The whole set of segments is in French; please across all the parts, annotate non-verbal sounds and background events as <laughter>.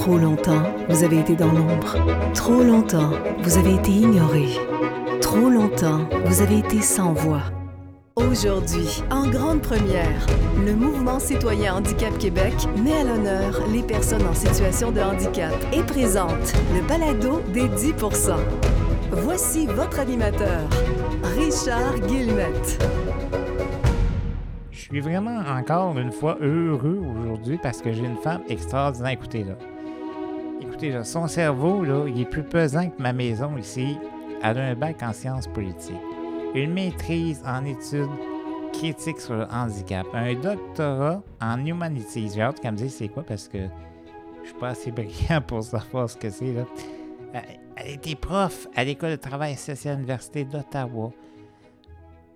Trop longtemps, vous avez été dans l'ombre. Trop longtemps, vous avez été ignoré. Trop longtemps, vous avez été sans voix. Aujourd'hui, en grande première, le mouvement citoyen Handicap Québec met à l'honneur les personnes en situation de handicap et présente le balado des 10% Voici votre animateur, Richard Guillemette. Je suis vraiment encore une fois heureux aujourd'hui parce que j'ai une femme extraordinaire. Écoutez là. Son cerveau là, il est plus pesant que ma maison ici. Elle a un bac en sciences politiques, une maîtrise en études critiques sur le handicap, un doctorat en humanities. J'ai hâte qu'elle me dise c'est quoi parce que je suis pas assez brillant pour savoir ce que c'est là. Euh, elle était prof à l'école de travail social à l'Université d'Ottawa.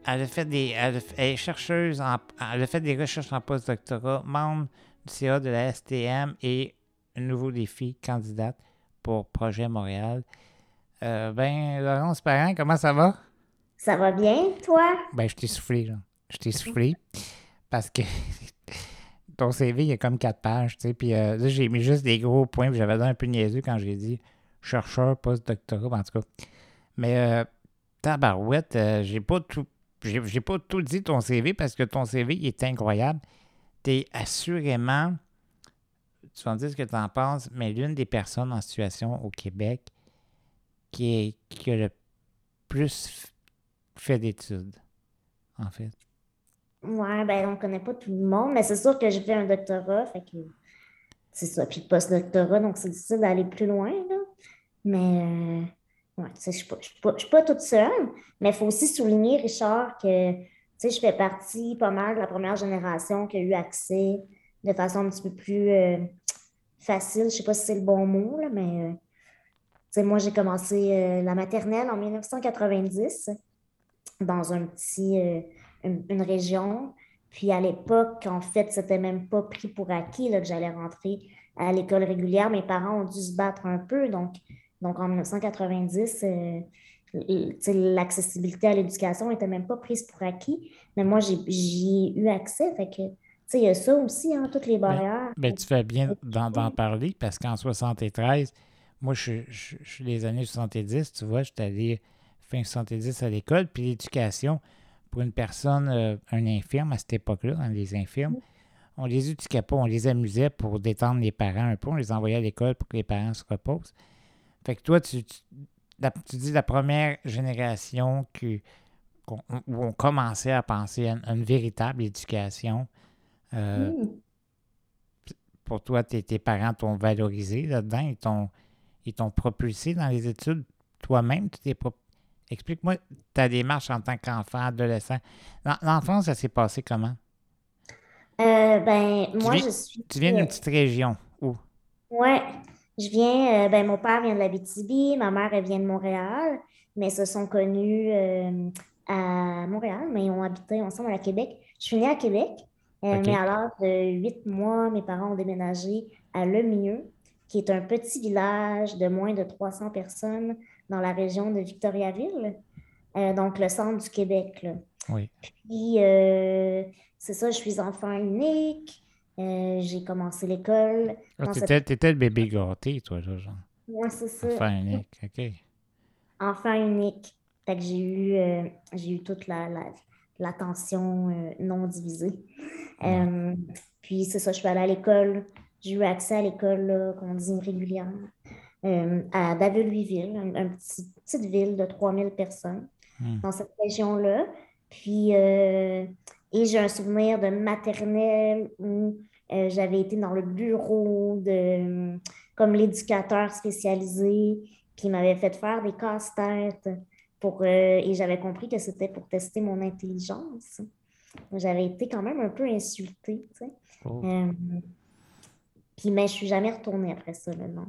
Elle a fait des. Elle, est chercheuse en, elle a fait des recherches en postdoctorat, membre du CA de la STM et nouveau défi, candidate pour Projet Montréal. Euh, ben, Laurence Parent, comment ça va? Ça va bien, toi? Ben, je t'ai soufflé, là. Je t'ai soufflé parce que <laughs> ton CV, il y a comme quatre pages, tu sais. Puis euh, là, j'ai mis juste des gros points, puis j'avais l'air un peu niaiseux quand j'ai dit chercheur, post-doctorat, en tout cas. Mais euh, tabarouette, euh, j'ai pas tout j'ai pas tout dit ton CV parce que ton CV est incroyable. Tu es assurément, tu vas me dire ce que tu en penses, mais l'une des personnes en situation au Québec qui, a le plus fait d'études, en fait. Ouais, ben on connaît pas tout le monde, mais c'est sûr que j'ai fait un doctorat, fait que c'est ça. Puis post-doctorat, donc c'est difficile d'aller plus loin, là. Mais euh, ouais, je suis, pas toute seule, mais il faut aussi souligner, Richard, que je fais partie pas mal de la première génération qui a eu accès de façon un petit peu plus euh, facile. Je ne sais pas si c'est le bon mot, là, mais euh, moi, j'ai commencé la maternelle en 1990 dans un petit, une, région. Puis à l'époque, en fait, c'était même pas pris pour acquis là, que j'allais rentrer à l'école régulière. Mes parents ont dû se battre un peu. Donc, donc, en 1990, euh, l'accessibilité à l'éducation n'était même pas prise pour acquis. Mais moi, j'y ai eu accès. Fait que, il y a ça aussi, hein, toutes les ben, barrières. Ben, tu fais bien d'en parler parce qu'en 73, moi, je, suis des années 70, tu vois, j'étais allé fin 70 à l'école, puis l'éducation, pour une personne, euh, un infirme à cette époque-là, hein, les infirmes, on les éduquait pas, on les amusait pour détendre les parents un peu, on les envoyait à l'école pour que les parents se reposent. Fait que toi, tu, dis la première génération qui, où on commençait à penser à une, véritable éducation. Euh, mmh. Pour toi, tes, parents t'ont valorisé là-dedans, ils t'ont propulsé dans les études toi-même. Explique-moi ta démarche en tant qu'enfant, adolescent. L'enfance, ça s'est passé comment? Euh, ben, moi, je suis. Tu viens d'une petite région où? Ouais. Je viens, euh, ben, mon père vient de la BTB, ma mère, elle vient de Montréal, mais se sont connus euh, à Montréal, mais ils ont habité ensemble à Québec. Je suis née à Québec, euh, mais à l'âge de huit mois, mes parents ont déménagé à Lemieux, qui est un petit village de moins de 300 personnes dans la région de Victoriaville, donc le centre du Québec. Oui. Puis, c'est ça, je suis enfant unique. Euh, j'ai commencé l'école. Ah, tu étais, le bébé gâté, toi, là, genre. Oui, c'est ça. Enfant unique, OK. Enfant unique. Fait que j'ai eu, euh, j'ai eu toute la, l'attention euh, non divisée. puis c'est ça, je suis allée à l'école. J'ai eu accès à l'école, qu'on dit régulière, à David-Louisville, une, petite, ville de 3000 personnes hmm. dans cette région-là. Puis et j'ai un souvenir de maternelle où euh, j'avais été dans le bureau de comme l'éducateur spécialisé qui m'avait fait faire des casse-têtes pour euh, et j'avais compris que c'était pour tester mon intelligence. J'avais été quand même un peu insultée, tu sais. Oh. Euh, puis mais je suis jamais retournée après ça, non.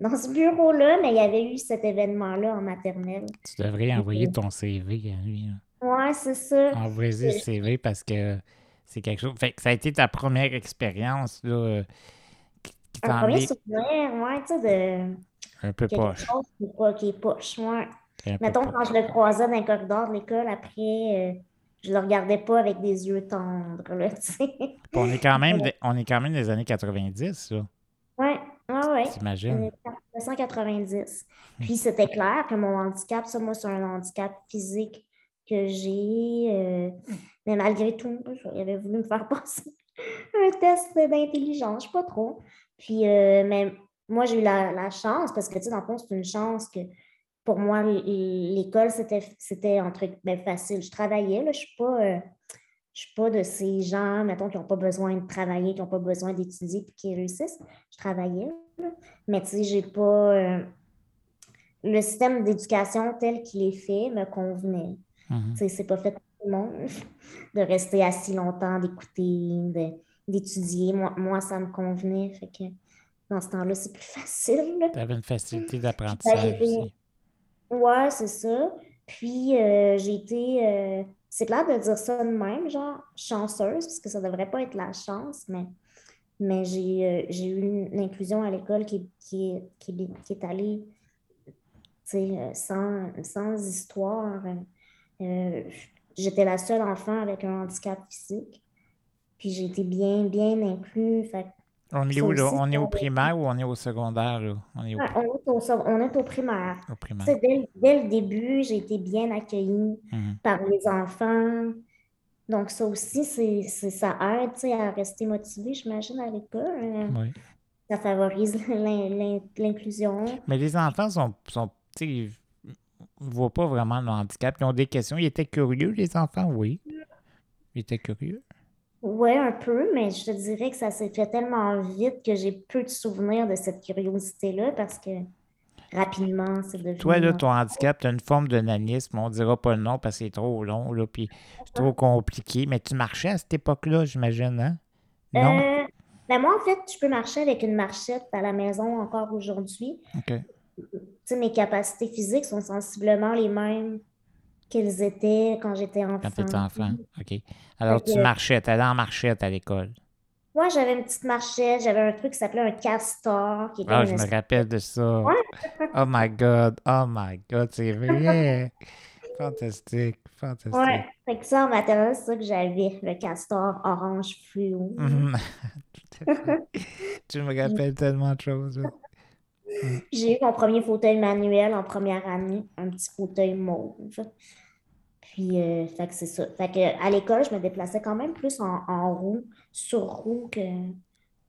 Dans ce bureau-là, mais il y avait eu cet événement-là en maternelle. Tu devrais envoyer ton CV à lui. Oui, c'est ça. Envoyer le CV parce que c'est quelque chose. Fait que ça a été ta première expérience, là. Euh, qui, Un premier souvenir, ouais, tu sais, de. Un peu poche. Chose qui, est, qui est poche, ouais. Mettons, quand je le croisais dans le corridor de l'école, après, euh, je le regardais pas avec des yeux tendres, là. <laughs> On est quand même, on est quand même des années 90, ça. Oui, oui, oui. J'imagine. 1990. Puis c'était clair que mon handicap, ça, moi, c'est un handicap physique que j'ai. euh, mais malgré tout, il avait voulu me faire <laughs> passer un test d'intelligence, je sais pas trop. Puis, euh, mais moi, j'ai eu la, la chance, parce que, tu sais, dans le fond, c'est une chance que pour moi, l'école, c'était, c'était entre ben, facile. Je travaillais, là, je suis pas. euh, je suis pas de ces gens, mettons, qui n'ont pas besoin de travailler, qui n'ont pas besoin d'étudier puis qui réussissent. Je travaillais, là. mais tu sais, j'ai pas. euh, le système d'éducation tel qu'il est fait me convenait. Tu sais, c'est pas fait pour tout le monde <laughs> de rester assis longtemps, d'écouter, d'étudier. Moi, moi, ça me convenait. Fait que dans ce temps-là, c'est plus <laughs> facile. Tu avais une facilité d'apprentissage aussi. Ouais, c'est ça. Puis euh, j'ai été. euh, c'est clair de dire ça de même, genre chanceuse, parce que ça devrait pas être la chance, mais, mais j'ai euh, eu une inclusion à l'école qui, qui, qui, est- allée sans, sans histoire. J'étais la seule enfant avec un handicap physique. Puis j'ai été bien, bien inclus. Fait On est où, là? On est au primaire ou on est au secondaire, là? On est au, ouais, on, est au, sec- on est au primaire. au primaire. dès, dès le début, j'ai été bien accueillie Mhm. par les enfants. Donc, ça aussi, c'est, c'est- ça aide à rester motivé, j'imagine, à l'école. Oui. Ça favorise <laughs> l'in- l'in- l'inclusion. Mais les enfants sont, ils ne voient pas vraiment le handicap. Ils ont des questions. Ils étaient curieux, les enfants, oui. Ils étaient curieux. Oui, un peu, mais je te dirais que ça s'est fait tellement vite que j'ai peu de souvenirs de cette curiosité-là parce que rapidement, c'est devenu... Toi, là, ton handicap, tu as une forme de nanisme. On ne dira pas le nom parce que c'est trop long, là, puis c'est trop compliqué. Mais tu marchais à cette époque-là, j'imagine, hein? Non? Euh, ben moi, en fait, je peux marcher avec une marchette à la maison encore aujourd'hui. OK. Tu sais, mes capacités physiques sont sensiblement les mêmes qu'elles étaient quand j'étais enfant. Quand tu étais enfant. OK. Alors, tu marchais. Tu allais en marchette à l'école. Moi, j'avais une petite marchette, j'avais un truc qui s'appelait un castor, qui était une je me rappelle de ça. Oh my God. Oh my God, c'est vrai. Fantastique. Fantastique. Ouais, fait que ça, en maternelle, c'est ça que j'avais, le castor orange fluo. <laughs> Tout à fait. tu me rappelles tellement de choses. J'ai eu mon premier fauteuil manuel en première année, un petit fauteuil mauve. Puis, euh, fait que c'est ça. Fait que à l'école, je me déplaçais quand même plus en, en roue, sur roue, que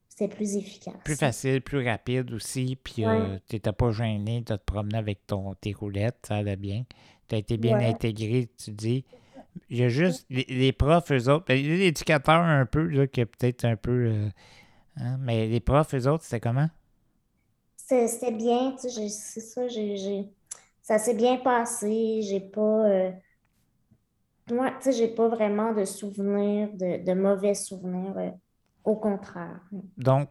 c'était plus efficace. Plus facile, plus rapide aussi. Puis, Ouais. tu n'étais pas gêné de te promener avec ton, tes roulettes. Ça allait bien. Tu as été bien Ouais. intégré, tu dis. Il y a juste les, les profs, eux autres. ben, Les éducateurs, un peu, là, qui est peut-être un peu. euh, hein, mais les profs, eux autres, c'était comment? C'était bien, tu sais, c'est ça, j'ai, j'ai- ça s'est bien passé, j'ai pas, euh, moi, tu sais, j'ai pas vraiment de souvenirs, de, de mauvais souvenirs, euh, au contraire. Donc,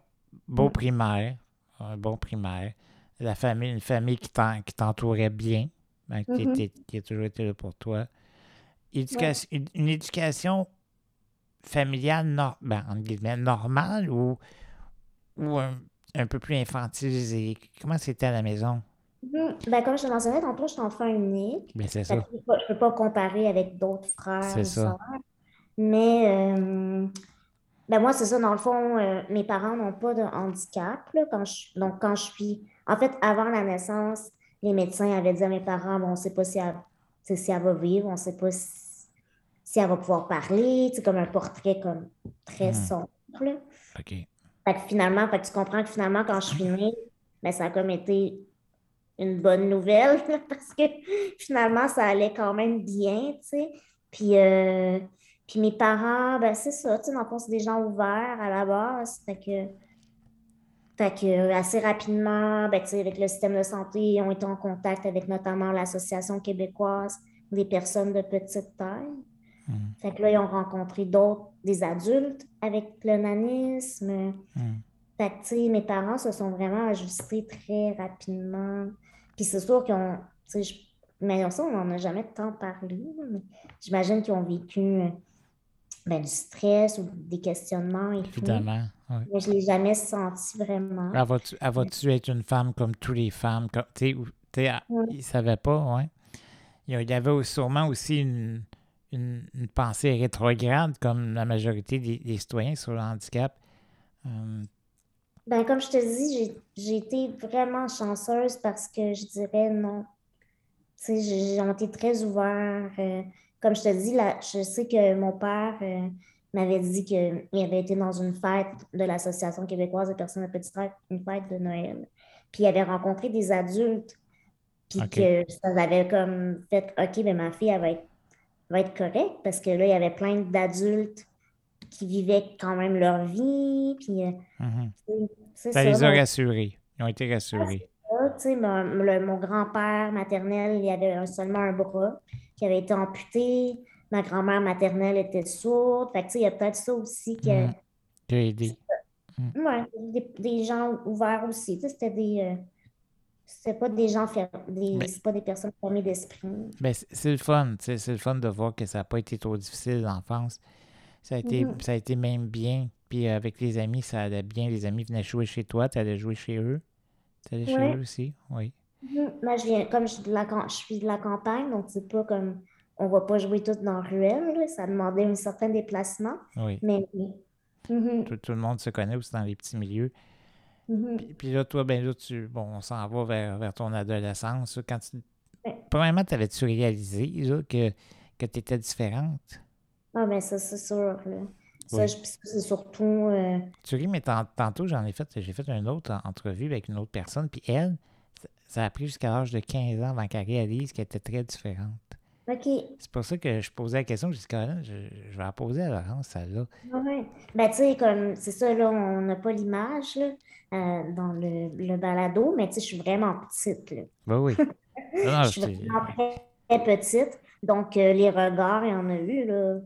beau Ouais. primaire, un bon primaire. La famille, une famille qui t'en- qui t'entourait bien, hein, qui, Mhm. était- qui a toujours été là pour toi. Éducation- une, une éducation familiale ben, normale ou, ou un, un peu plus infantilisée? Comment c'était à la maison? Mhm. Ben, comme je te mentionnais tantôt, je suis enfant unique. Ben, c'est Fait ça. que je peux pas, je peux pas comparer avec d'autres frères C'est ça. sœurs. Mais euh, ben moi, c'est ça, dans le fond, euh, mes parents n'ont pas de handicap. là, quand je, donc, quand je suis. En fait, avant la naissance, les médecins avaient dit à mes parents, bon, on ne sait pas si elle, si elle va vivre, on ne sait pas si, si elle va pouvoir parler, sais, comme un portrait comme très Mhm. sombre. là. OK. Fait que finalement, fait que tu comprends que finalement, quand je suis née, ben, ça a comme été une bonne nouvelle <laughs> parce que finalement, ça allait quand même bien, tu sais. Puis, euh, puis mes parents, ben c'est ça, tu sais, dans c'est des gens ouverts à la base. Fait que, fait que assez rapidement, ben, tu sais, avec le système de santé, ils ont été en contact avec notamment l'Association québécoise des personnes de petite taille. Mhm. Fait que là, ils ont rencontré d'autres, des adultes avec le nanisme. Mhm. Fait que, mes parents se sont vraiment ajustés très rapidement. Puis c'est sûr qu'ils ont, je- mais ça, on n'en a jamais tant parlé, j'imagine qu'ils ont vécu euh, ben, du stress ou des questionnements et tout. Évidemment. Mais je ne l'ai jamais senti vraiment. Elle va-tu être une femme comme toutes les femmes? Comme, ne savaient pas, ouais. Il y a- il y avait sûrement aussi une, une, une pensée rétrograde, comme la majorité des, des citoyens sur le handicap. Euh, Ben, comme je te dis, j'ai- j'ai été vraiment chanceuse parce que je dirais non. Tu sais, j'ai- ont été très ouverts. euh, comme je te dis, là, je sais que mon père euh, m'avait dit qu'il avait été dans une fête de l'Association québécoise des personnes à petite taille, une fête de Noël. Puis il avait rencontré des adultes. Puis que ça avait comme fait OK, ben ma fille, elle va être, va être correcte parce que là, il y avait plein d'adultes qui vivaient quand même leur vie. Puis, euh, Mhm. Ça ça. les a mon- rassurés. Ils ont été rassurés. ça, tu sais, mon, mon grand-père maternel, il avait seulement un bras qui avait été amputé. Ma grand-mère maternelle était sourde. Fait que, tu sais, il y a peut-être ça aussi que, Mhm. Qui a aidé. ouais, des, des gens ouverts aussi. C'était des, euh, c'était pas des gens des, c'est pas des personnes fermées d'esprit. Ben, c'est le fun, c'est le fun de voir que ça n'a pas été trop difficile l'enfance. Ça a été, Mhm. ça a été même bien. Puis euh, avec les amis, ça allait bien. Les amis venaient jouer chez toi, tu allais jouer chez eux. Tu allais chez Ouais. eux aussi, oui. Mhm. Moi, je viens, comme je, suis de la, je suis de la campagne, donc c'est pas comme on va pas jouer toutes dans la ruelle. là. Ça demandait un certain déplacement. Oui. Mais. Mhm. Tout, tout le monde se connaît aussi dans les petits milieux. Mhm. Puis, puis là, toi, ben là, tu, bon, on s'en va vers, vers ton adolescence. Quand tu, premièrement, t'avais-tu réalisé là, que, que tu étais différente? Ah, ben ça, c'est sûr. Là. Ça, Oui. c'est surtout. euh, Tu ris, mais tant- tantôt, j'en ai fait, j'ai fait une autre en- entrevue avec une autre personne, puis elle, ça, a pris jusqu'à l'âge de 15 ans avant qu'elle réalise qu'elle était très différente. OK. C'est pour ça que je posais la question, dis, Colin, je, je vais la poser à Laurence, celle-là. Ouais. Ben, tu sais, comme, c'est ça, là, on n'a pas l'image, là, euh, dans le, le balado, mais tu sais, je suis vraiment petite, là. Ben oui. <laughs> Non, Je suis vraiment très, très petite. Donc, euh, les regards, il y en a eu, là.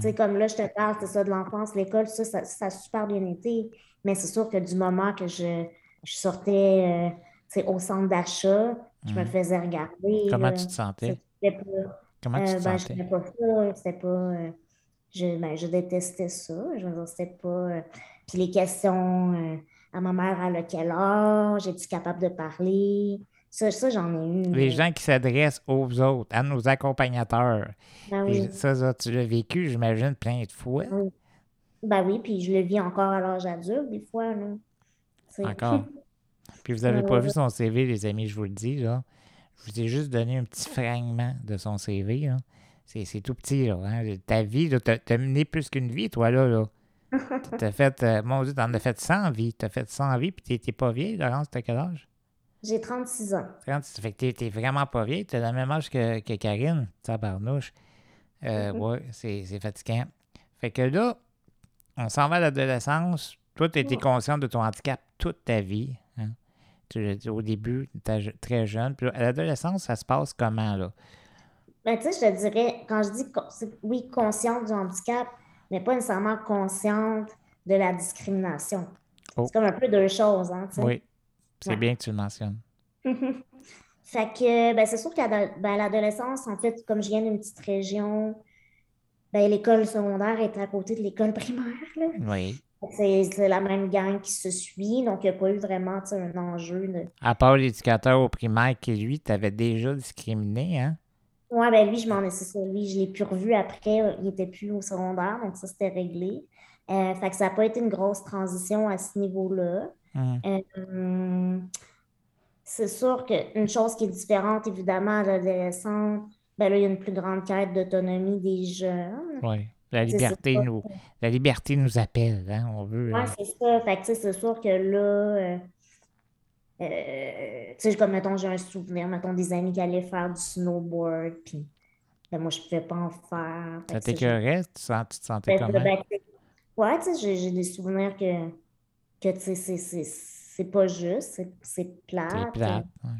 Tu sais, Mhm. comme là, je te parle, c'est ça, de l'enfance, l'école, ça, ça, ça a super bien été. Mais c'est sûr que du moment que je, je sortais, euh, tu au centre d'achat, je me Mhm. faisais regarder, Comment là. tu te sentais? Pas- Comment tu Euh, te ben, sentais? j'aimais pas ça, c'était pas. euh, je, ben, je détestais ça. Je dire, c'était pas. euh, puis les questions euh, à ma mère, à quel âge, es-tu capable de parler? Ça, ça j'en ai eu. Les gens qui s'adressent aux autres, à nos accompagnateurs. Ben oui. Ça, ça, tu l'as vécu, j'imagine, plein de fois. Oui. Ben oui, puis je le vis encore à l'âge adulte, des fois. Là. Encore. <laughs> Puis vous n'avez pas vu son CV, les amis, je vous le dis, là. Je vous ai juste donné un petit fragment de son CV, là. C'est tout petit, là. hein. Ta vie, t'as t'as mené plus qu'une vie, toi, là, là. <laughs> T'as fait, euh, mon Dieu, t'en as fait 100 vies. T'as fait 100 vies, puis t'es pas vieille, Laurence, t'as quel âge? J'ai 36 ans. 30, ça fait que t'es- vraiment pas vieille. T'as le même âge que, que Karine, tabarnouche. Euh, Mhm. Ouais, c'est fatigant. Fait que là, on s'en va à l'adolescence. Toi, tu été Ouais. consciente de ton handicap toute ta vie. hein. Tu au début, tu étais très jeune. Puis à l'adolescence, ça se passe comment, là? Ben, tu sais, je te dirais, quand je dis, oui, consciente du handicap, mais pas nécessairement consciente de la discrimination. Oh. C'est comme un peu deux choses, hein, tu sais. Oui, c'est Ouais. bien que tu le mentionnes. <laughs> Fait que, ben, c'est sûr qu'à ben, l'adolescence, en fait, comme je viens d'une petite région, ben, l'école secondaire est à côté de l'école <laughs> primaire, là. Oui. C'est la même gang qui se suit, donc il n'y a pas eu vraiment, un enjeu de... À part l'éducateur au primaire qui, lui, t'avait déjà discriminé, hein? Ouais, ben lui, je m'en ai, ça, lui, je l'ai plus revu après, il était plus au secondaire, donc ça, c'était réglé. Euh, fait que ça n'a pas été une grosse transition à ce niveau-là. Hum. Euh, c'est sûr qu'une chose qui est différente, évidemment, à l'adolescence, ben là, il y a une plus grande quête d'autonomie des jeunes. Oui. La liberté, nous, la liberté nous appelle, hein? On veut. Ouais, euh, c'est ça. Fait que, c'est sûr que là, euh, euh, tu sais, comme, mettons, j'ai un souvenir, mettons, des amis qui allaient faire du snowboard, puis ben, moi, je ne pouvais pas en faire. Ça t'écœurait? Tu, sens- tu te sentais Ben, comment? ben, ouais, tu sais, j'ai j'ai des souvenirs que, que c'est- pas juste, c'est- plate. C'est plate. ouais.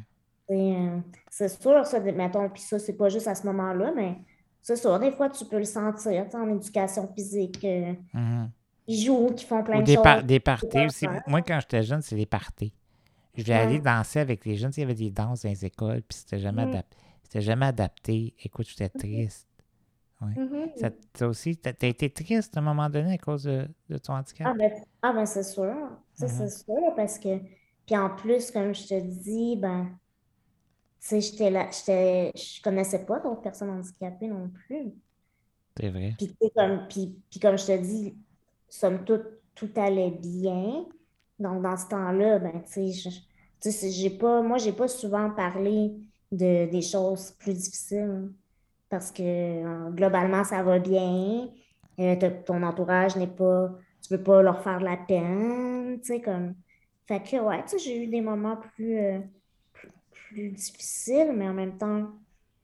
C'est euh, c'est sûr, ça, mettons, puis ça, c'est pas juste à ce moment-là, mais c'est sûr, des fois, tu peux le sentir, en éducation physique. euh, Mhm. ils jouent, qui font plein Ou de des, par- choses. des parties aussi. Moi, quand j'étais jeune, c'est des parties. Je vais Ouais. aller danser avec les jeunes. Il y avait des danses dans les écoles, puis c'était jamais, Mhm. adap- c'était jamais adapté. Écoute, j'étais triste. Ça, ça aussi, été triste à un moment donné à cause de, de ton handicap? Ah ben, ah ben c'est sûr, ça Mhm. c'est sûr, parce que, puis en plus, comme je te dis, ben, tu sais, j'étais là, je connaissais pas d'autres personnes handicapées non plus. C'est vrai. Puis, comme, puis, puis comme je te dis, somme toute, tout allait bien, Donc, dans ce temps-là, ben, tu sais, j'ai pas, moi, j'ai pas souvent parlé de, des choses plus difficiles parce que euh, globalement, ça va bien. Euh, ton entourage n'est pas, tu veux pas leur faire de la peine, tu sais, comme. Fait que, ouais, tu sais, j'ai eu des moments plus, euh, plus, plus difficiles, mais en même temps,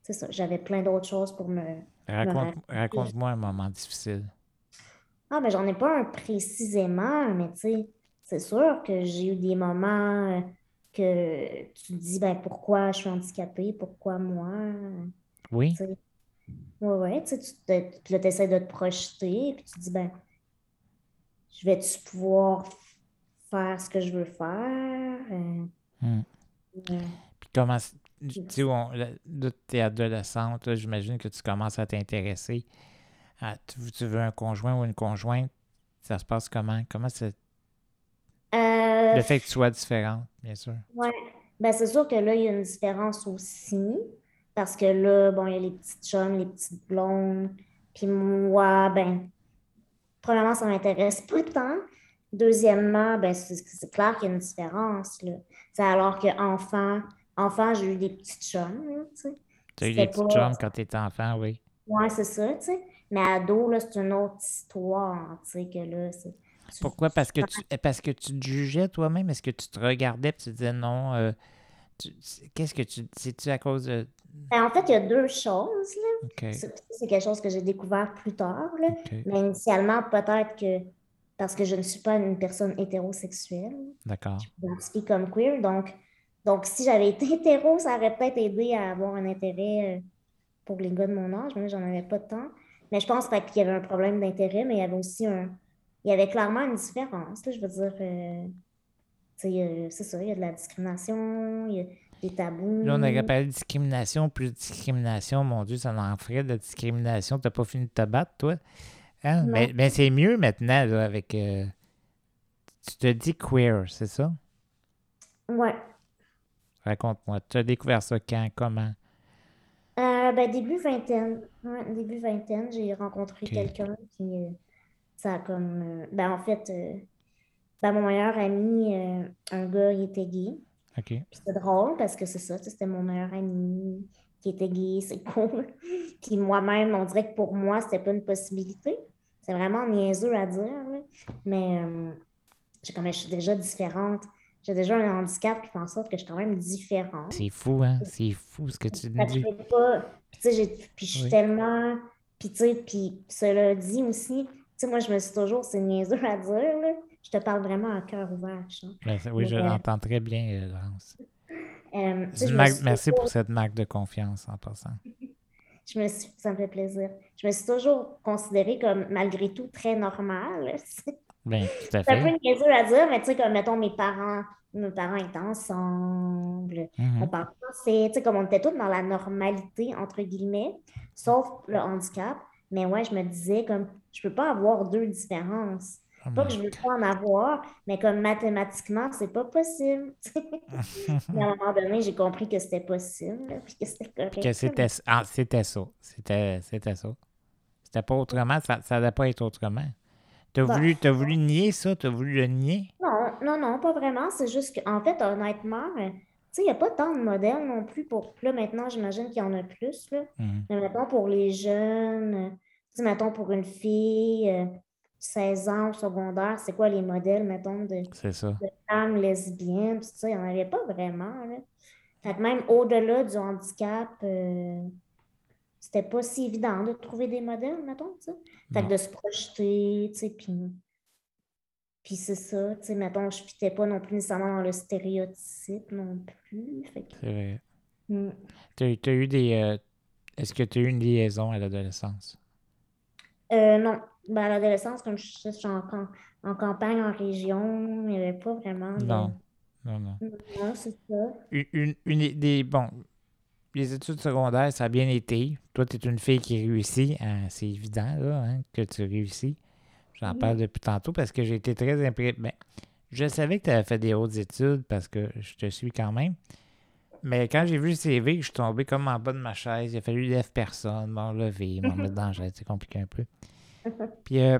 c'est ça, j'avais plein d'autres choses pour me. Raconte, raconte-moi un moment difficile. Ah, ben j'en ai pas un précisément, mais tu sais, c'est sûr que j'ai eu des moments que tu te dis, ben pourquoi je suis handicapée, pourquoi moi? Oui? Ouais, ouais, tu sais, tu te- puis là, tu essaies de te projeter, puis tu te dis, ben, je vais-tu pouvoir faire ce que je veux faire? Euh, euh, Puis comment, tu sais, là, là, t'es adolescente, j'imagine que tu commences à t'intéresser. à- tu, tu veux un conjoint ou une conjointe, ça se passe comment? Comment c'est euh, le fait que tu sois différente, bien sûr? Ouais, ben c'est sûr que là, il y a une différence aussi, parce que là, bon, il y a les petites chums, les petites blondes, puis moi, ben, premièrement, ça m'intéresse pas tant. Deuxièmement, ben, c'est clair qu'il y a une différence, là. C'est alors qu'enfant, enfant, j'ai eu des petites chums, tu sais. Tu as eu des petites pas- chums quand tu étais enfant, oui. Ouais, c'est ça, tu sais. Mais ado, là, c'est une autre histoire, tu sais, que là, c'est... Pourquoi? Parce que tu, parce que tu te jugeais toi-même? Est-ce que tu te regardais et tu te disais non? euh, Qu'est-ce que tu. C'est-tu à cause de. Ben, en fait, il y a deux choses. C'est quelque chose que j'ai découvert plus tard, là. Mais initialement, peut-être que parce que je ne suis pas une personne hétérosexuelle, D'accord. je m'identifie comme queer. Donc, donc si j'avais été <laughs> hétéro, ça aurait peut-être aidé à avoir un intérêt euh, pour les gars de mon âge, mais j'en avais pas de temps. Mais je pense qu'il y avait un problème d'intérêt, mais il y avait aussi un. Il y avait clairement une différence. là. je veux dire, euh, c'est ça, il y a de la discrimination, il y a des tabous. Là, on aurait parlé de discrimination, plus de discrimination. Mon Dieu, ça en ferait de la discrimination. T'as pas fini de te battre, toi? Hein? Non. Mais, mais c'est mieux maintenant, là, avec. euh, Tu te dis queer, c'est ça? Ouais. Raconte-moi. Tu as découvert ça quand? Comment? Euh, ben, début vingtaine. Ouais, début vingtaine, j'ai rencontré quelqu'un, puis euh, ça a comme. euh, ben, en fait, euh, ben, mon meilleur ami, euh, un gars, il était gay. OK. Puis c'était drôle parce que c'est ça, tu sais, c'était mon meilleur ami qui était gay, <laughs> c'est cool. Puis moi-même, on dirait que pour moi, c'était pas une possibilité. C'est vraiment niaiseux à dire, là. Mais euh, j'ai comme, je suis déjà différente. J'ai déjà un handicap qui fait en sorte que je suis quand même différente. C'est fou, hein? C'est fou ce que tu je dis. fais pas. Puis, je suis Oui. tellement. Puis, tu sais, puis cela dit aussi, tu sais, moi, je me suis toujours, c'est niaiseux à dire, là. Je te parle vraiment à cœur ouvert, je. Ben, oui, je Mais- l'entends très bien, euh, Laurence. Euh, C'est une marque- merci toujours- pour cette marque de confiance en passant. <laughs> Je me suis, ça me fait plaisir. Je me suis toujours considérée comme, malgré tout, très normale. C'est <laughs> Bien, tout à un peu fait. niaiseux à dire, mais tu sais, comme, mettons, mes parents, mes parents étaient ensemble, on parle français, tu sais, comme on était tous dans la normalité, entre guillemets, sauf le handicap. Mais ouais, je me disais, comme, je peux pas avoir deux différences. Ah, Pas que je veux pas en avoir, mais comme mathématiquement, c'est pas possible. <laughs> Mais à un moment donné, j'ai compris que c'était possible, puis que c'était correct. que c'était ah, c'était ça. C'était c'était ça. C'était pas autrement, ça ça allait pas être autrement. T'as Bah. voulu, t'as voulu nier ça? T'as voulu le nier? Non, non, non, pas vraiment. C'est juste qu'en fait, honnêtement, euh, tu sais, il n'y a pas tant de modèles non plus pour. Là, maintenant, j'imagine qu'il y en a plus, là. Mhm. Mais mettons pour les jeunes, tu mettons pour une fille, euh, 16 ans au secondaire, c'est quoi les modèles, mettons, de, femmes lesbiennes, tout ça, il n'y en avait pas vraiment, là. Fait que même au-delà du handicap, euh, c'était pas si évident de trouver des modèles, mettons, tu sais. Fait que de se projeter, tu sais, puis... Puis c'est ça, tu sais, mettons, je fitais pas non plus nécessairement dans le stéréotype non plus. Fait que, C'est vrai. T'as eu- t'as eu des. euh, Est-ce que tu as eu une liaison à l'adolescence? Euh, non, ben, à l'adolescence, comme je je suis en, en campagne, en région, il n'y avait pas vraiment de... Non. Non, non. Non, c'est ça. Une, une- une- des, bon, les études secondaires, ça a bien été. Toi, tu es une fille qui réussit. hein, c'est évident là, hein, que tu réussis. J'en parle depuis tantôt parce que j'ai été très imprégné. Ben, je savais que tu avais fait des hautes études parce que je te suis quand même. Mais quand j'ai vu le CV, je suis tombé comme en bas de ma chaise. Il a fallu lève personne, m'en lever, m'en mettre dans la chaise. C'est compliqué un peu. Puis, euh,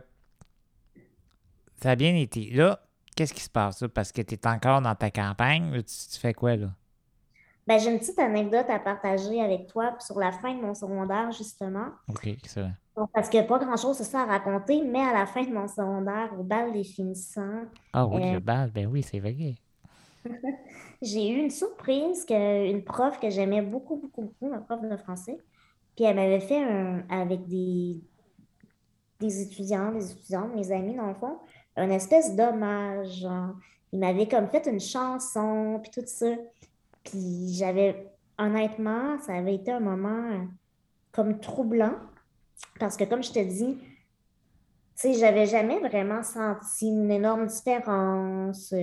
ça a bien été. Là, qu'est-ce qui se passe là? Parce que tu es encore dans ta campagne. Tu, tu fais quoi là? Ben, j'ai une petite anecdote à partager avec toi sur la fin de mon secondaire, justement. OK, excellent. Donc, parce que pas grand-chose, c'est ça à raconter, mais à la fin de mon secondaire, au bal des finissants, Ah oui, Euh, le bal, ben oui, c'est vrai. <laughs> j'ai eu une surprise qu'une prof que j'aimais beaucoup, beaucoup, beaucoup, ma prof de français, puis elle m'avait fait un, avec des, des étudiants, des étudiantes, mes amis, dans le fond, une espèce d'hommage. genre. Il m'avait comme fait une chanson, puis tout ça. Puis j'avais, honnêtement, ça avait été un moment euh, comme troublant, parce que comme je te dis, tu sais, j'avais jamais vraiment senti une énorme différence.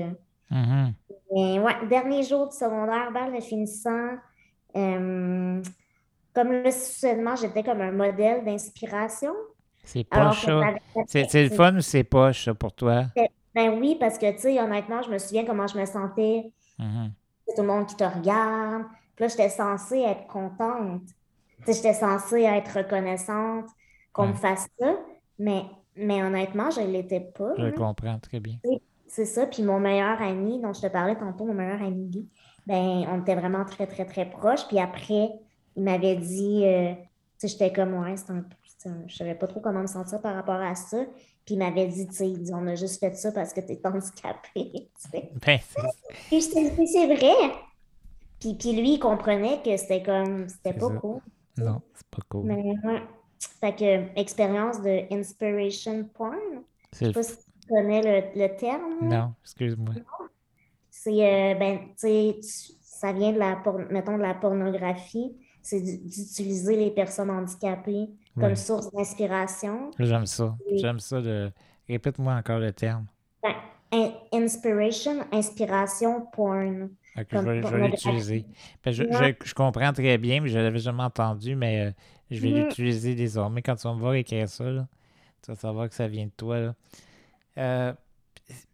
Mhm. mais ouais, dernier jour du secondaire, bal de finissant. euh, comme là, soudainement, j'étais comme un modèle d'inspiration. C'est poche, ça. C'est le fun ou c'est poche, ça, pour toi? Ben oui, parce que, tu sais, honnêtement, je me souviens comment je me sentais. Mhm. C'est tout le monde qui te regarde. Puis là, j'étais censée être contente. Tu sais, j'étais censée être reconnaissante qu'on me fasse ça. Mais, mais honnêtement, je ne l'étais pas. Je comprends très bien. C'est ça. Puis mon meilleur ami, dont je te parlais tantôt, mon meilleur ami Guy, ben, on était vraiment très, très, très proches. Puis après, il m'avait dit, euh, tu sais, j'étais comme, ouais, c'est un peu, je savais pas trop comment me sentir par rapport à ça. Puis il m'avait dit, tu sais, on a juste fait ça parce que <laughs> tu es handicapé. Ben, c'est Puis vrai. Puis, puis lui, il comprenait que c'était comme, c'était pas ça. cool. non, c'est pas cool. Mais ouais. Fait que, expérience de inspiration porn. Je le sais pas si tu connais le, le terme. Non, excuse-moi. C'est, euh, ben, tu sais, ça vient de la, mettons, de la pornographie. C'est d'utiliser les personnes handicapées comme Ouais. source d'inspiration. J'aime ça. Oui. J'aime ça. De... Répète-moi encore le terme. Ben, in- inspiration, inspiration, porn. Ok, Comme je vais, l'utiliser. Ben, je, Ouais. je- je comprends très bien, mais je l'avais jamais entendu, mais euh, je vais Mhm. l'utiliser désormais. Quand tu vas me voir écrire ça, là, tu vas savoir que ça vient de toi. Là. Euh,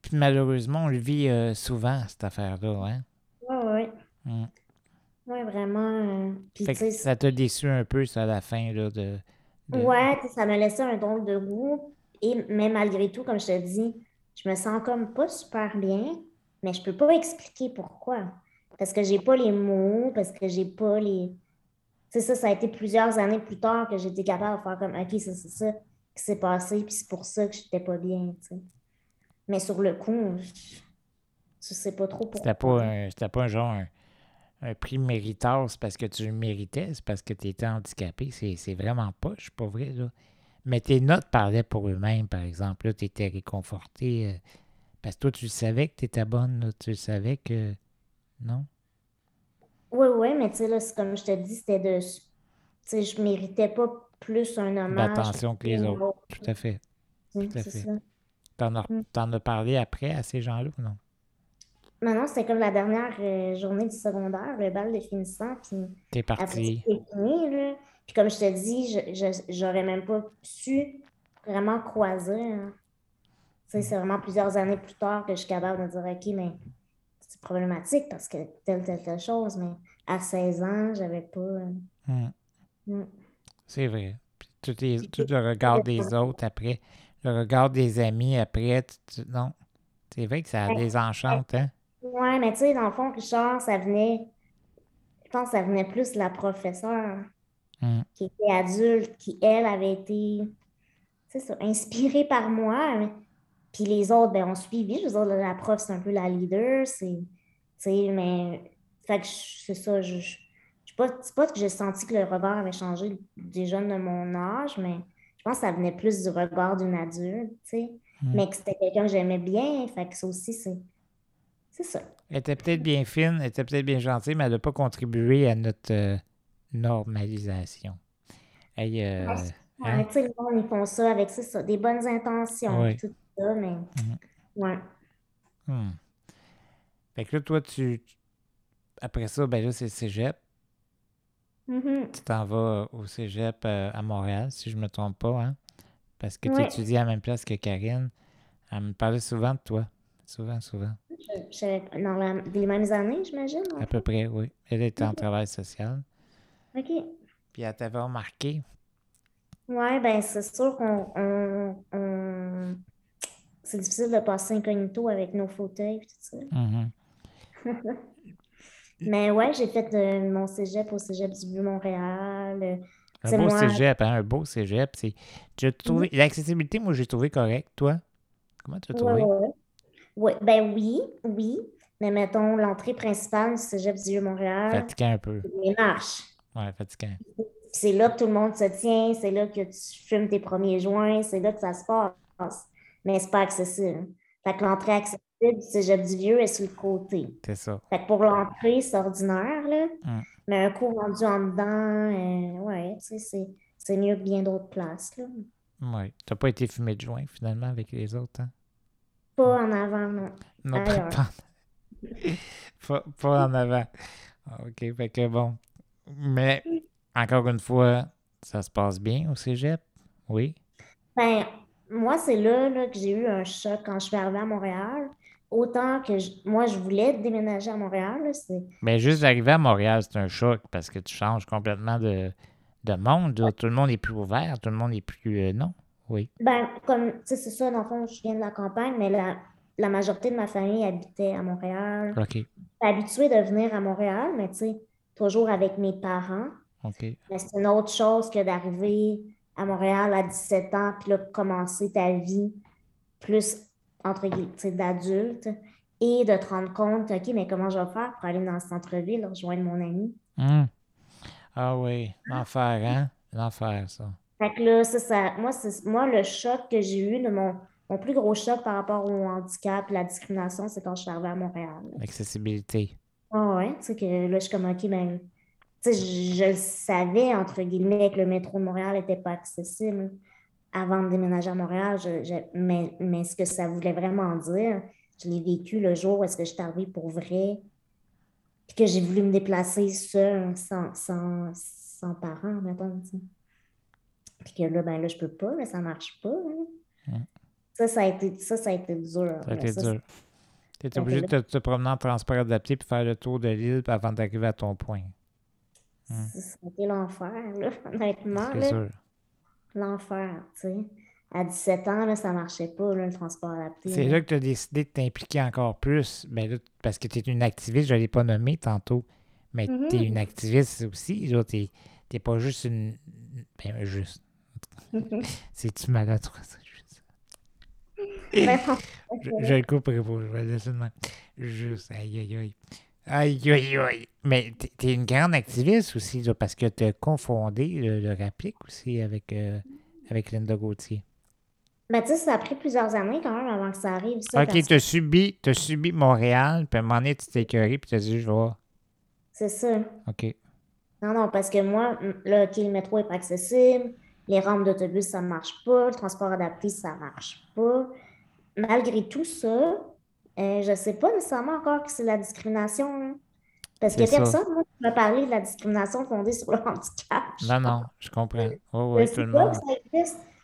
puis malheureusement, on le vit euh, souvent, cette affaire-là. Hein? Ouais, ouais. Mm. Ouais, vraiment. euh, Puis, ça t'a déçu un peu, ça, à la fin, là, de... Ouais, ça me laissait un drôle de goût. Et mais malgré tout, comme je te dis, je me sens comme pas super bien, mais je peux pas expliquer pourquoi. Parce que j'ai pas les mots, parce que j'ai pas les. C'est ça, ça a été plusieurs années plus tard que j'étais capable de faire comme, OK, ça, c'est ça qui s'est passé, puis c'est pour ça que j'étais pas bien, tu sais. Mais sur le coup, je, je sais pas trop C'était pourquoi. pas, un, c'était pas un genre un, un prix méritoire, c'est parce que tu le méritais, c'est parce que tu étais handicapé. C'est, vraiment pas, je suis pas vrai, là. Mais tes notes parlaient pour eux-mêmes, par exemple. Là, tu étais réconforté. euh, parce que toi, tu savais que tu étais bonne, là, tu savais que. Non? Oui, oui, mais tu sais, là, c'est comme je te dis, c'était de. Tu sais, je méritais pas plus un hommage D'attention que les autres. Tout à fait. sais, tout à fait. T'en as, Mm. as parlé après à ces gens-là ou non? Maintenant, c'était comme la dernière euh, journée du secondaire, le bal de finissant, puis T'es parti. c'est fini, là. Puis comme je te dis, je, j'aurais même pas su vraiment croiser. hein. Tu sais, c'est vraiment plusieurs années plus tard que je suis capable de dire, OK, mais c'est problématique parce que telle, telle, telle chose, mais à 16 ans, j'avais pas... euh, Mm. mm. C'est vrai. Puis tout, les- tout le regard des autres après, le regard des amis après, tu- tu- non. C'est vrai que ça Ouais. les enchante, hein? Ouais, mais tu sais, dans le fond, Richard, ça venait... Je pense que ça venait plus de la professeure. Mm. qui était adulte, qui, elle, avait été, c'est ça, inspirée par moi. mais- Puis les autres, ben, ont suivi. Je veux dire, la prof, c'est un peu la leader. C'est, tu sais, mais, fait que je- c'est ça. Je, je, je- pas, c'est pas que j'ai senti que le regard avait changé des jeunes de mon âge, mais je pense que ça venait plus du regard d'une adulte, tu sais. Mm. Mais que c'était quelqu'un que j'aimais bien. Fait que ça aussi, c'est, c'est ça. Elle était peut-être bien fine, elle était peut-être bien gentille, mais elle n'a pas contribué à notre euh, normalisation. Hey, euh, Ouais, hein? Tu sais, ils font ça avec c'est ça, des bonnes intentions, puis tout ça, mais, ouais. hmm. Fait que là, toi, tu. Après ça, ben là, c'est le cégep. Mhm. Tu t'en vas au cégep euh, à Montréal, si je me trompe pas, hein? Parce que tu étudies à la même place que Karine. Elle me parlait souvent de toi. Souvent, souvent. Dans la- les mêmes années, j'imagine. À peu près, oui. Elle était en travail social. OK. Puis elle t'avait remarqué. Ouais, ben c'est sûr qu'on on, on- c'est difficile de passer incognito avec nos fauteuils et tout ça. Mhm. <laughs> Mais ouais, j'ai fait euh, mon cégep au cégep du Vieux-Montréal. Un beau moi- cégep, hein? Un beau cégep. L'accessibilité, moi, j'ai trouvé correct. Toi? Comment tu as trouvé? ouais, ouais. Ouais, ben oui, oui. Mais mettons, l'entrée principale du cégep du Vieux-Montréal, Fatigant un peu. les marches. Ouais, fatigant. Puis c'est là que tout le monde se tient, c'est là que tu fumes tes premiers joints, c'est là que ça se passe. Mais c'est pas accessible. Fait que l'entrée accessible du cégep du Vieux est sur le côté. C'est ça. Fait que pour l'entrée, c'est ordinaire, là. Mm. Mais un coup rendu en dedans, euh, ouais, tu sais, c'est, c'est mieux que bien d'autres places, là. Ouais. T'as pas été fumé de joint, finalement, avec les autres, hein? Pas en avant, non. Non, pas, Ailleurs. <laughs> pas, pas- en avant. Ah, OK, fait que bon. Mais, encore une fois, ça se passe bien au cégep? Oui? Ben, moi, c'est là, là, que j'ai eu un choc quand je suis arrivée à Montréal. Autant que je- moi, je voulais déménager à Montréal, là. Mais juste d'arriver à Montréal, c'est un choc parce que tu changes complètement de, de monde. là. Tout le monde est plus ouvert, tout le monde est plus. euh, non? Oui. Ben, comme, tu sais, c'est ça, dans le fond, je viens de la campagne, mais la, la majorité de ma famille habitait à Montréal. OK. Habituée de venir à Montréal, mais tu sais, toujours avec mes parents. OK. Mais c'est une autre chose que d'arriver à Montréal à 17 ans, puis là, commencer ta vie plus, entre guillemets, d'adulte, et de te rendre compte, OK, mais comment je vais faire pour aller dans le centre-ville, rejoindre mon ami? Hum. Ah oui, l'enfer, hein? L'enfer, ça. Fait que là, ça, ça, moi, moi, le choc que j'ai eu, de mon, mon plus gros choc par rapport au handicap, la discrimination, c'est quand je suis arrivée à Montréal. L'accessibilité. Ah ouais, tu sais que là, je suis comme, OK, ben, tu sais, je, savais, entre guillemets, que le métro de Montréal n'était pas accessible avant de déménager à Montréal, je- je- mais, mais ce que ça voulait vraiment dire, je l'ai vécu le jour où est-ce que je suis arrivée pour vrai, puis que j'ai voulu me déplacer seule, sans, sans, sans parents, mettons, tu sais. Puis que là, ben là, je peux pas, là, ça marche pas. hein. Mm. Ça, ça a été, ça, ça a été dur. Ça a été dur. Tu ça obligé de te, te promener en transport adapté puis faire le tour de l'île avant d'arriver à ton point. Ça ça a été l'enfer, là, <laughs> honnêtement. C'est sûr. L'enfer, tu sais. À 17 ans, là, ça marchait pas, là, le transport adapté. C'est là que tu as décidé de t'impliquer encore plus. Là, parce que tu es une activiste, je ne l'ai pas nommé tantôt, mais Mhm. tu es une activiste aussi. Tu n'es pas juste une. Ben, juste. C'est-tu maladroit, ça? Juste. Ben, non, Je, je le couperai pas, je vais le laisser de même. Juste, aïe, aïe, aïe. Aïe, aïe, aïe. Mais t'es- une grande activiste aussi, là, parce que tu as confondé le, le aussi avec, euh, avec Linda Gauthier. Ben, tu sais, ça a pris plusieurs années quand même avant que ça arrive, ça. Ok, parce tu as subi, t'as subi Montréal, puis à un moment donné, tu t'es écœuré, puis tu as dit, je vais voir. C'est ça. Ok. Non, non, parce que moi, m- là, OK, le métro n'est pas accessible, les rampes d'autobus, ça ne marche pas, le transport adapté, ça ne marche pas. Malgré tout ça, euh, je ne sais pas nécessairement encore que c'est la discrimination. hein. Parce que personne, moi, qui m'a parlé de la discrimination fondée sur le handicap. Non, non, je comprends. Oui, tout le monde.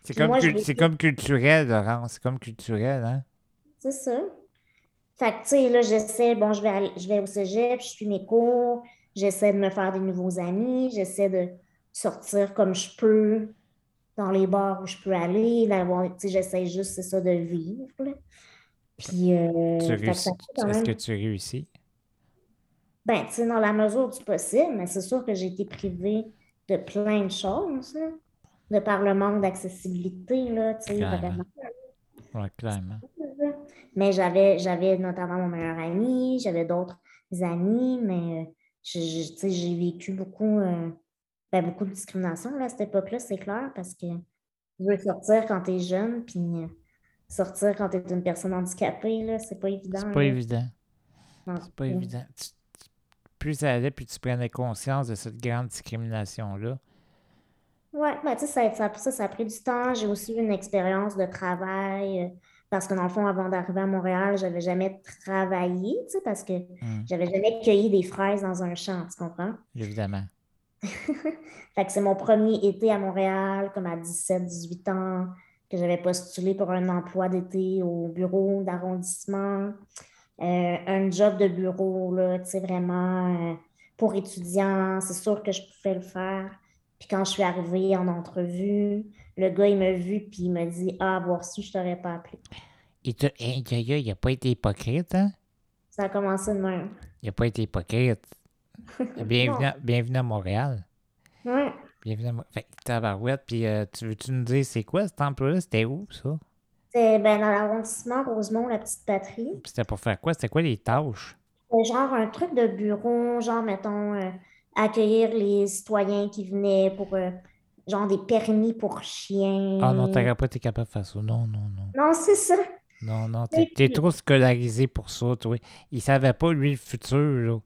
C'est comme, moi, cul- comme culturel, Laurence. C'est comme culturel, hein? C'est ça. Fait que, tu sais, là, j'essaie, bon, je vais, aller- je vais au cégep, je suis mes cours, j'essaie de me faire des nouveaux amis, j'essaie de sortir comme je peux dans les bars où je peux aller, d'avoir, tu sais, j'essaie juste, c'est ça, de vivre. là. Puis, euh, Est-ce même- que tu réussis? ben, tu sais, dans la mesure du possible, mais c'est sûr que j'ai été privée de plein de choses, là, de par le manque d'accessibilité, là, tu sais, vraiment. Oui, clairement. Mais j'avais, j'avais notamment mon meilleur ami, j'avais d'autres amis, mais euh, j'ai vécu beaucoup, euh, ben, beaucoup de discrimination là, à cette époque-là, c'est clair, parce que tu veux sortir quand tu es jeune, puis euh, sortir quand tu es une personne handicapée, là, c'est pas évident. C'est pas là. évident. C'est pas évident. Tu- tu- plus ça allait, plus tu prenais conscience de cette grande discrimination-là. Ouais, ben, tu sais, ça, ça, ça, ça a pris du temps. J'ai aussi eu une expérience de travail, euh, parce que dans le fond, avant d'arriver à Montréal, j'avais jamais travaillé, tu sais, parce que Hum, j'avais jamais cueilli des fraises dans un champ, tu comprends? évidemment. <laughs> Fait que c'est mon premier été à Montréal, comme à 17-18 ans, que j'avais postulé pour un emploi d'été au bureau d'arrondissement, Euh, un job de bureau, là, tu sais, vraiment euh, pour étudiants. C'est sûr que je pouvais le faire. Puis quand je suis arrivée en entrevue, le gars, il m'a vu, puis il m'a dit Ah, voir si je t'aurais pas appelé. Hey, Yaya, il a pas été hypocrite, hein? Ça a commencé de même. Il a pas été hypocrite. Bienvenue, à, bienvenue à Montréal. Ouais. Bienvenue à Montréal. Fait que tabarouette, puis euh, tu veux-tu nous dire c'est quoi cet emploi-là? C'était où, ça? C'est ben, dans l'arrondissement Rosemont, la petite patrie. Puis c'était pour faire quoi? C'était quoi les tâches? C'est genre un truc de bureau, genre, mettons, euh, accueillir les citoyens qui venaient pour, euh, genre, des permis pour chiens. Ah non, t'aurais pas été capable de faire ça. Non, non, non. Non, c'est ça. Non, non, t'es t'es trop scolarisé pour ça, toi. Il savait pas, lui, le futur, là.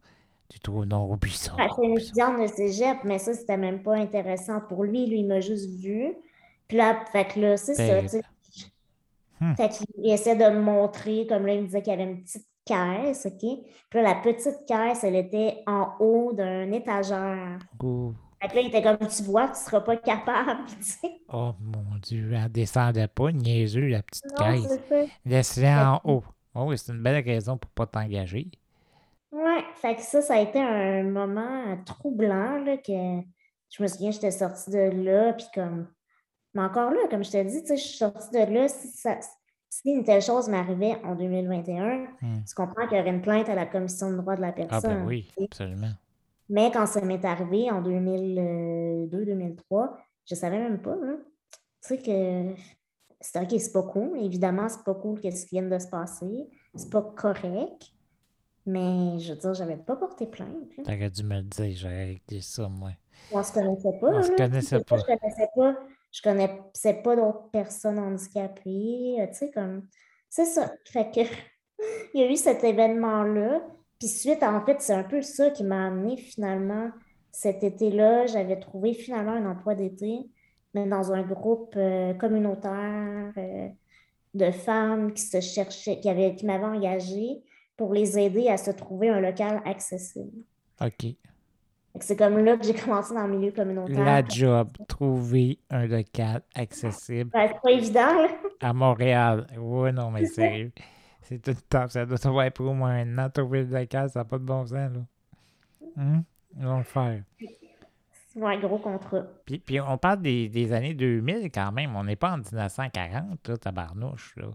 Tu trouves, non, ça. Ça. étudiante de cégep, mais ça, c'était même pas intéressant pour lui. Lui, il m'a juste vu. Puis là, fait que là, c'est ça, Ben, tu sais. Hmm. Fait qu'il essaie de me montrer, comme là, il me disait qu'il y avait une petite caisse, OK? Puis là, la petite caisse, elle était en haut d'un étagère. Ouh. Fait que là, il était comme, tu vois, tu seras pas capable, <laughs> tu sais. Oh mon Dieu, elle descendait pas, niaiseux, la petite Non, caisse. ça. Laisse-la en haut. Oh, oui, c'est une belle raison pour pas t'engager. Fait que ça, ça a été un moment troublant, là, que je me souviens, j'étais sortie de là, puis comme... Mais encore là, comme je te dis, je suis sortie de là, si, ça- si une telle chose m'arrivait en 2021, Hmm. tu comprends qu'il y aurait une plainte à la Commission de droits de la Ah personne. ben oui, absolument. Mais quand ça m'est arrivé en 2002-2003, je savais même pas, là. Tu sais que c'est OK, c'est pas cool. Évidemment, c'est pas cool qu'est-ce qui vient de se passer. C'est pas correct. Mais je veux dire, j'avais pas porté plainte. là. T'aurais dû me le dire, j'aurais réglé ça, moi. On se connaissait pas. On se connaissait pas. Je connaissais pas. Je connaissais pas d'autres personnes handicapées. euh, Tu sais, comme. C'est ça. Fait que <laughs> il y a eu cet événement-là. Puis suite, en fait, c'est un peu ça qui m'a amené finalement cet été-là. J'avais trouvé finalement un emploi d'été, mais dans un groupe euh, communautaire euh, de femmes qui se cherchaient, qui avaient, qui m'avaient engagée pour les aider à se trouver un local accessible. OK. C'est comme là que j'ai commencé dans le milieu communautaire. La job, trouver un local accessible Ben, c'est pas évident, là. à Montréal. Ouais, non, mais sérieux. C'est tout le temps. Ça doit avoir pris au moins un an trouver le local, ça n'a pas de bon sens, là. Hum? Ils vont le faire. C'est un gros contrat. Puis, puis on parle des, des années 2000 quand même. On n'est pas en 1940, là, tabarnouche, là.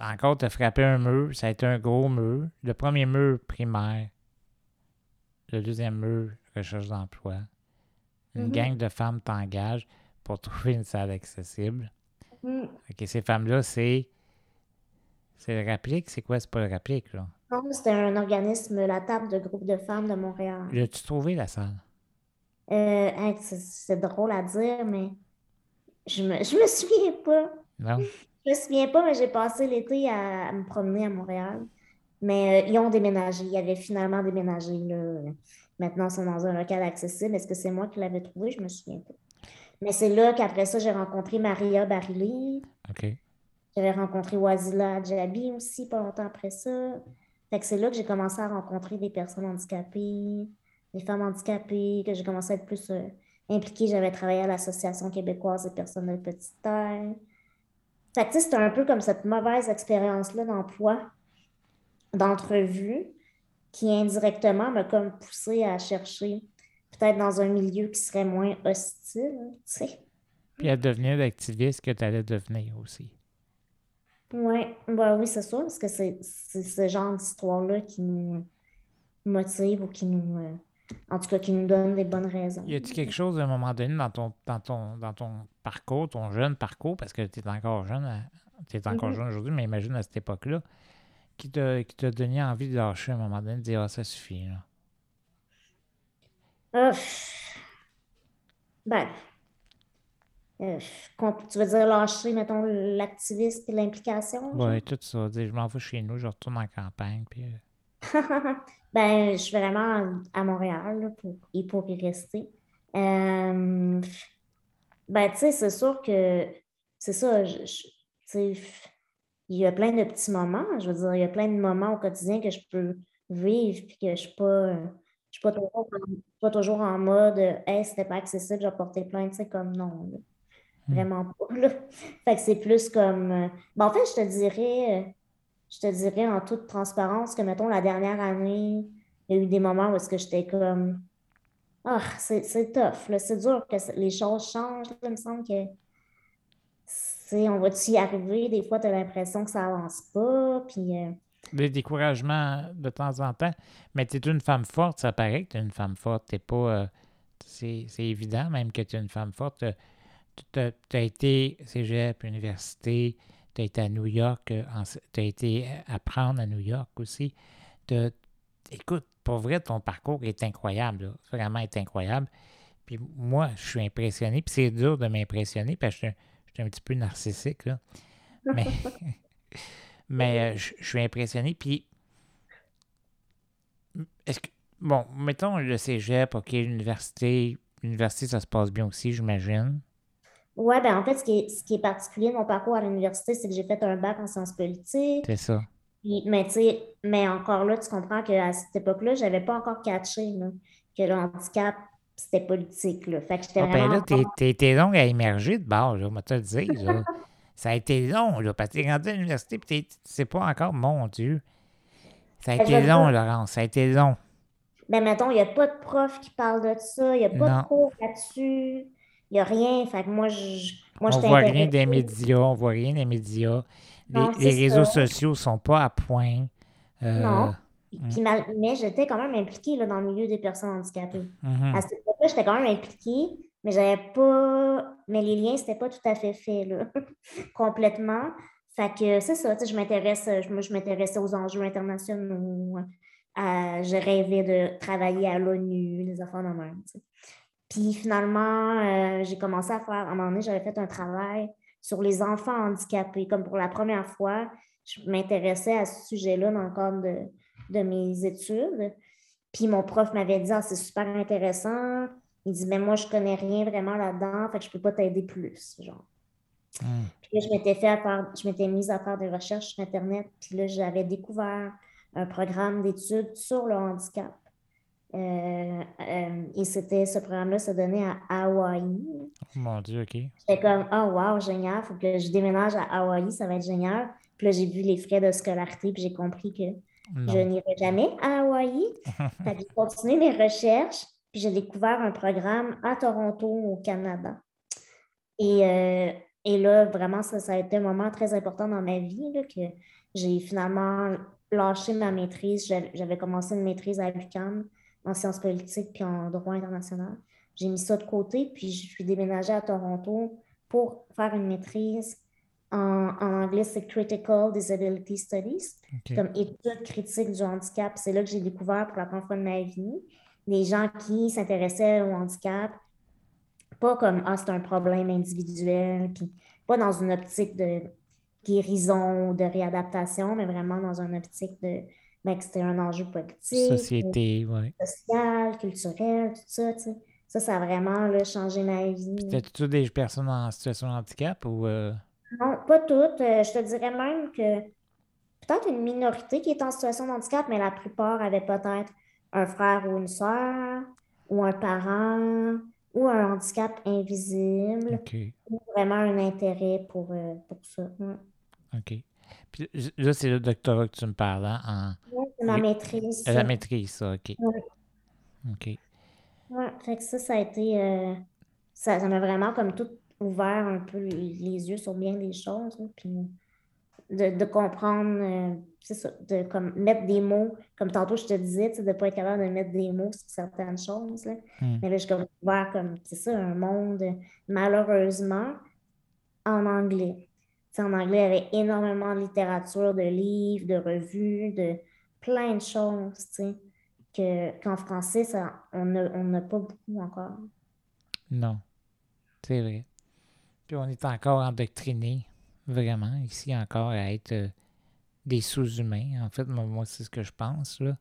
Encore, te frapper un mur, ça a été un gros mur. Le premier mur primaire. Le deuxième mur, recherche d'emploi. Une Mhm. gang de femmes t'engage pour trouver une salle accessible. Hmm. OK, ces femmes-là, c'est... C'est le Rapplique? C'est quoi? C'est pas le Rapplique, là? Non, c'était un organisme, la table de groupe de femmes de Montréal. L'as-tu trouvé, la salle? Euh, hein, c'est- c'est drôle à dire, mais je me, je me souviens pas. Non? Je me souviens pas, mais j'ai passé l'été à, à me promener à Montréal. Mais euh, ils ont déménagé. Ils avaient finalement déménagé, là. Maintenant, ils sont dans un local accessible. Est-ce que c'est moi qui l'avais trouvé? Je me souviens pas. Mais c'est là qu'après ça, j'ai rencontré Maria Barili. OK. J'avais rencontré Wazila Djabi aussi pas longtemps après ça. Fait que c'est là que j'ai commencé à rencontrer des personnes handicapées, des femmes handicapées, que j'ai commencé à être plus euh, impliquée. J'avais travaillé à l'Association québécoise des personnes de petite taille. Fait que tu sais, c'était un peu comme cette mauvaise expérience-là d'emploi, d'entrevue, qui indirectement m'a comme poussée à chercher peut-être dans un milieu qui serait moins hostile, tu sais. Puis à devenir l'activiste que tu allais devenir aussi. Ouais, bah oui, c'est sûr, parce que c'est c'est ce genre d'histoire-là qui nous motive ou qui nous, euh, en tout cas, qui nous donne des bonnes raisons. Y a-t-il quelque chose à un moment donné dans ton, dans ton, dans ton parcours, ton jeune parcours, parce que tu es encore jeune, tu es encore Mhm. jeune aujourd'hui, mais imagine à cette époque-là, qui t'a qui t'a donné envie de lâcher à un moment donné, de dire Ah, ça suffit. Là? Ben, euh, tu veux dire lâcher, mettons, l'activisme et l'implication? Ouais, tout ça. Dire je m'en vais chez nous, je retourne en campagne. Puis, euh, <laughs> Ben, je suis vraiment à Montréal là, pour, et pour y rester. Euh, ben, tu sais, c'est sûr que c'est ça. je- je- il y a plein de petits moments. Je veux dire, il y a plein de moments au quotidien que je peux vivre puis que je ne suis pas, je suis pas toujours, en- je suis pas toujours en mode Hey, c'était pas accessible, j'ai porté plainte. C'est comme non. là. Hmm. Vraiment pas. Là. Fait que c'est plus comme. euh, ben, en fait, je te dirais. Je te dirais en toute transparence que, mettons, la dernière année, il y a eu des moments où est-ce que j'étais comme, ah, c'est c'est tough, c'est dur que les choses changent, là, il me semble que, sais, on va-tu y arriver? Des fois, tu as l'impression que ça avance pas. Puis. euh, Des découragements de temps en temps. Mais tu es une femme forte, ça paraît que tu es une femme forte. T'es pas. euh, c'est c'est évident même que tu es une femme forte. Tu as, été cégep, université, tu as été à New York, tu as été apprendre à New York aussi. Écoute, pour vrai, ton parcours est incroyable. Vraiment est incroyable. Puis moi, je suis impressionné. Puis c'est dur de m'impressionner parce que je suis un- je suis un petit peu narcissique. Là. Mais, <laughs> mais euh, je je suis impressionné. Puis, est-ce que, bon, mettons le cégep, OK, l'université. L'université, ça se passe bien aussi, j'imagine. Ouais, ben en fait, ce qui est, ce qui est particulier de mon parcours à l'université, c'est que j'ai fait un bac en sciences politiques. C'est ça. Puis, mais, tu sais, mais encore là, tu comprends qu'à cette époque-là, je n'avais pas encore catché là, que le handicap, c'était politique. Là. Fait que j'étais Ah, ben là, t'es- été long à émerger de bord, là, va te le dire. là. <laughs> ça a été long, là, parce que t'es rendu à l'université, puis t'es- c'est pas encore, mon Dieu. Ça a Ben, été long, dire- Laurence, ça a été long. Ben, mettons, il n'y a pas de prof qui parle de ça, il n'y a pas Non. de cours là-dessus, n'y a rien. Fait que moi, je, moi, on voit rien des médias, on voit rien des médias. Les, Non, les réseaux ça. sociaux sont pas à point. Euh, Non. Mm. Puis mal- mais j'étais quand même impliquée là, dans le milieu des personnes handicapées. mhm. À cette époque-là, j'étais quand même impliquée, mais j'avais pas. Mais les liens, c'était pas tout à fait fait, là, <laughs> complètement. Fait que c'est ça, je m'intéresse, je, moi, je m'intéressais aux enjeux internationaux. à- je rêvais de travailler à l'ONU, les affaires de même, tu sais. Puis finalement, euh, j'ai commencé à faire, à un moment donné, j'avais fait un travail sur les enfants handicapés. Comme pour la première fois, je m'intéressais à ce sujet-là dans le cadre de, de mes études. Puis mon prof m'avait dit, ah, c'est super intéressant. Il dit, mais moi, je connais rien vraiment là-dedans, fait que je peux pas t'aider plus, genre. Mm. Puis là, je m'étais fait à faire- je m'étais mise à faire des recherches sur Internet, puis là, j'avais découvert un programme d'études sur le handicap. Euh, euh, et c'était ce programme-là se donnait à Hawaï. Oh Mon Dieu, OK. J'étais comme, oh wow, génial, faut que je déménage à Hawaï, ça va être génial. Puis là, j'ai vu les frais de scolarité, puis j'ai compris que je n'irai jamais à Hawaï. <laughs> Fait que j'ai continué mes recherches, puis j'ai découvert un programme à Toronto, au Canada. Et, euh, et là, vraiment, ça, ça a été un moment très important dans ma vie, là, que j'ai finalement lâché ma maîtrise. J'avais j'avais commencé une maîtrise à l'UQAM en sciences politiques puis en droit international. J'ai mis ça de côté, puis je suis déménagée à Toronto pour faire une maîtrise en, en anglais, c'est Critical Disability Studies OK. comme étude critique du handicap. C'est là que j'ai découvert pour la première fois de ma vie des gens qui s'intéressaient au handicap, pas comme Ah, c'est un problème individuel, puis pas dans une optique de guérison ou de réadaptation, mais vraiment dans une optique de ben, que c'était un enjeu politique, Société, oui. social, culturel, tout ça, tu sais. Ça, ça a vraiment là, changé ma vie. C'était tout des personnes en situation de handicap ou. euh, Non, pas toutes. Euh, je te dirais même que peut-être une minorité qui est en situation de handicap, mais la plupart avaient peut-être un frère ou une sœur, ou un parent, ou un handicap invisible, ou vraiment un intérêt pour, euh, pour ça. Ouais. OK. Puis là, c'est le doctorat que tu me parles, hein, en Ouais, c'est ma Oui. maîtrise. la maîtrise, ça, OK. Ouais. OK. Ouais, fait que ça, ça a été. euh, ça, ça m'a vraiment comme tout ouvert un peu les les yeux sur bien des choses. puis de, de comprendre, euh, c'est ça, de comme, mettre des mots, comme tantôt je te disais, de ne pas être capable de mettre des mots sur certaines choses. Là. Hmm. Mais là, j'ai comme ouvert comme, c'est ça, un monde, malheureusement, en anglais. En anglais, il y avait énormément de littérature, de livres, de revues, de plein de choses, que, qu'en français, ça, on n'a pas beaucoup encore. Non. C'est vrai. Puis on est encore endoctriné, vraiment, ici encore, à être euh, des sous-humains. En fait, moi, moi, c'est ce que je pense, là.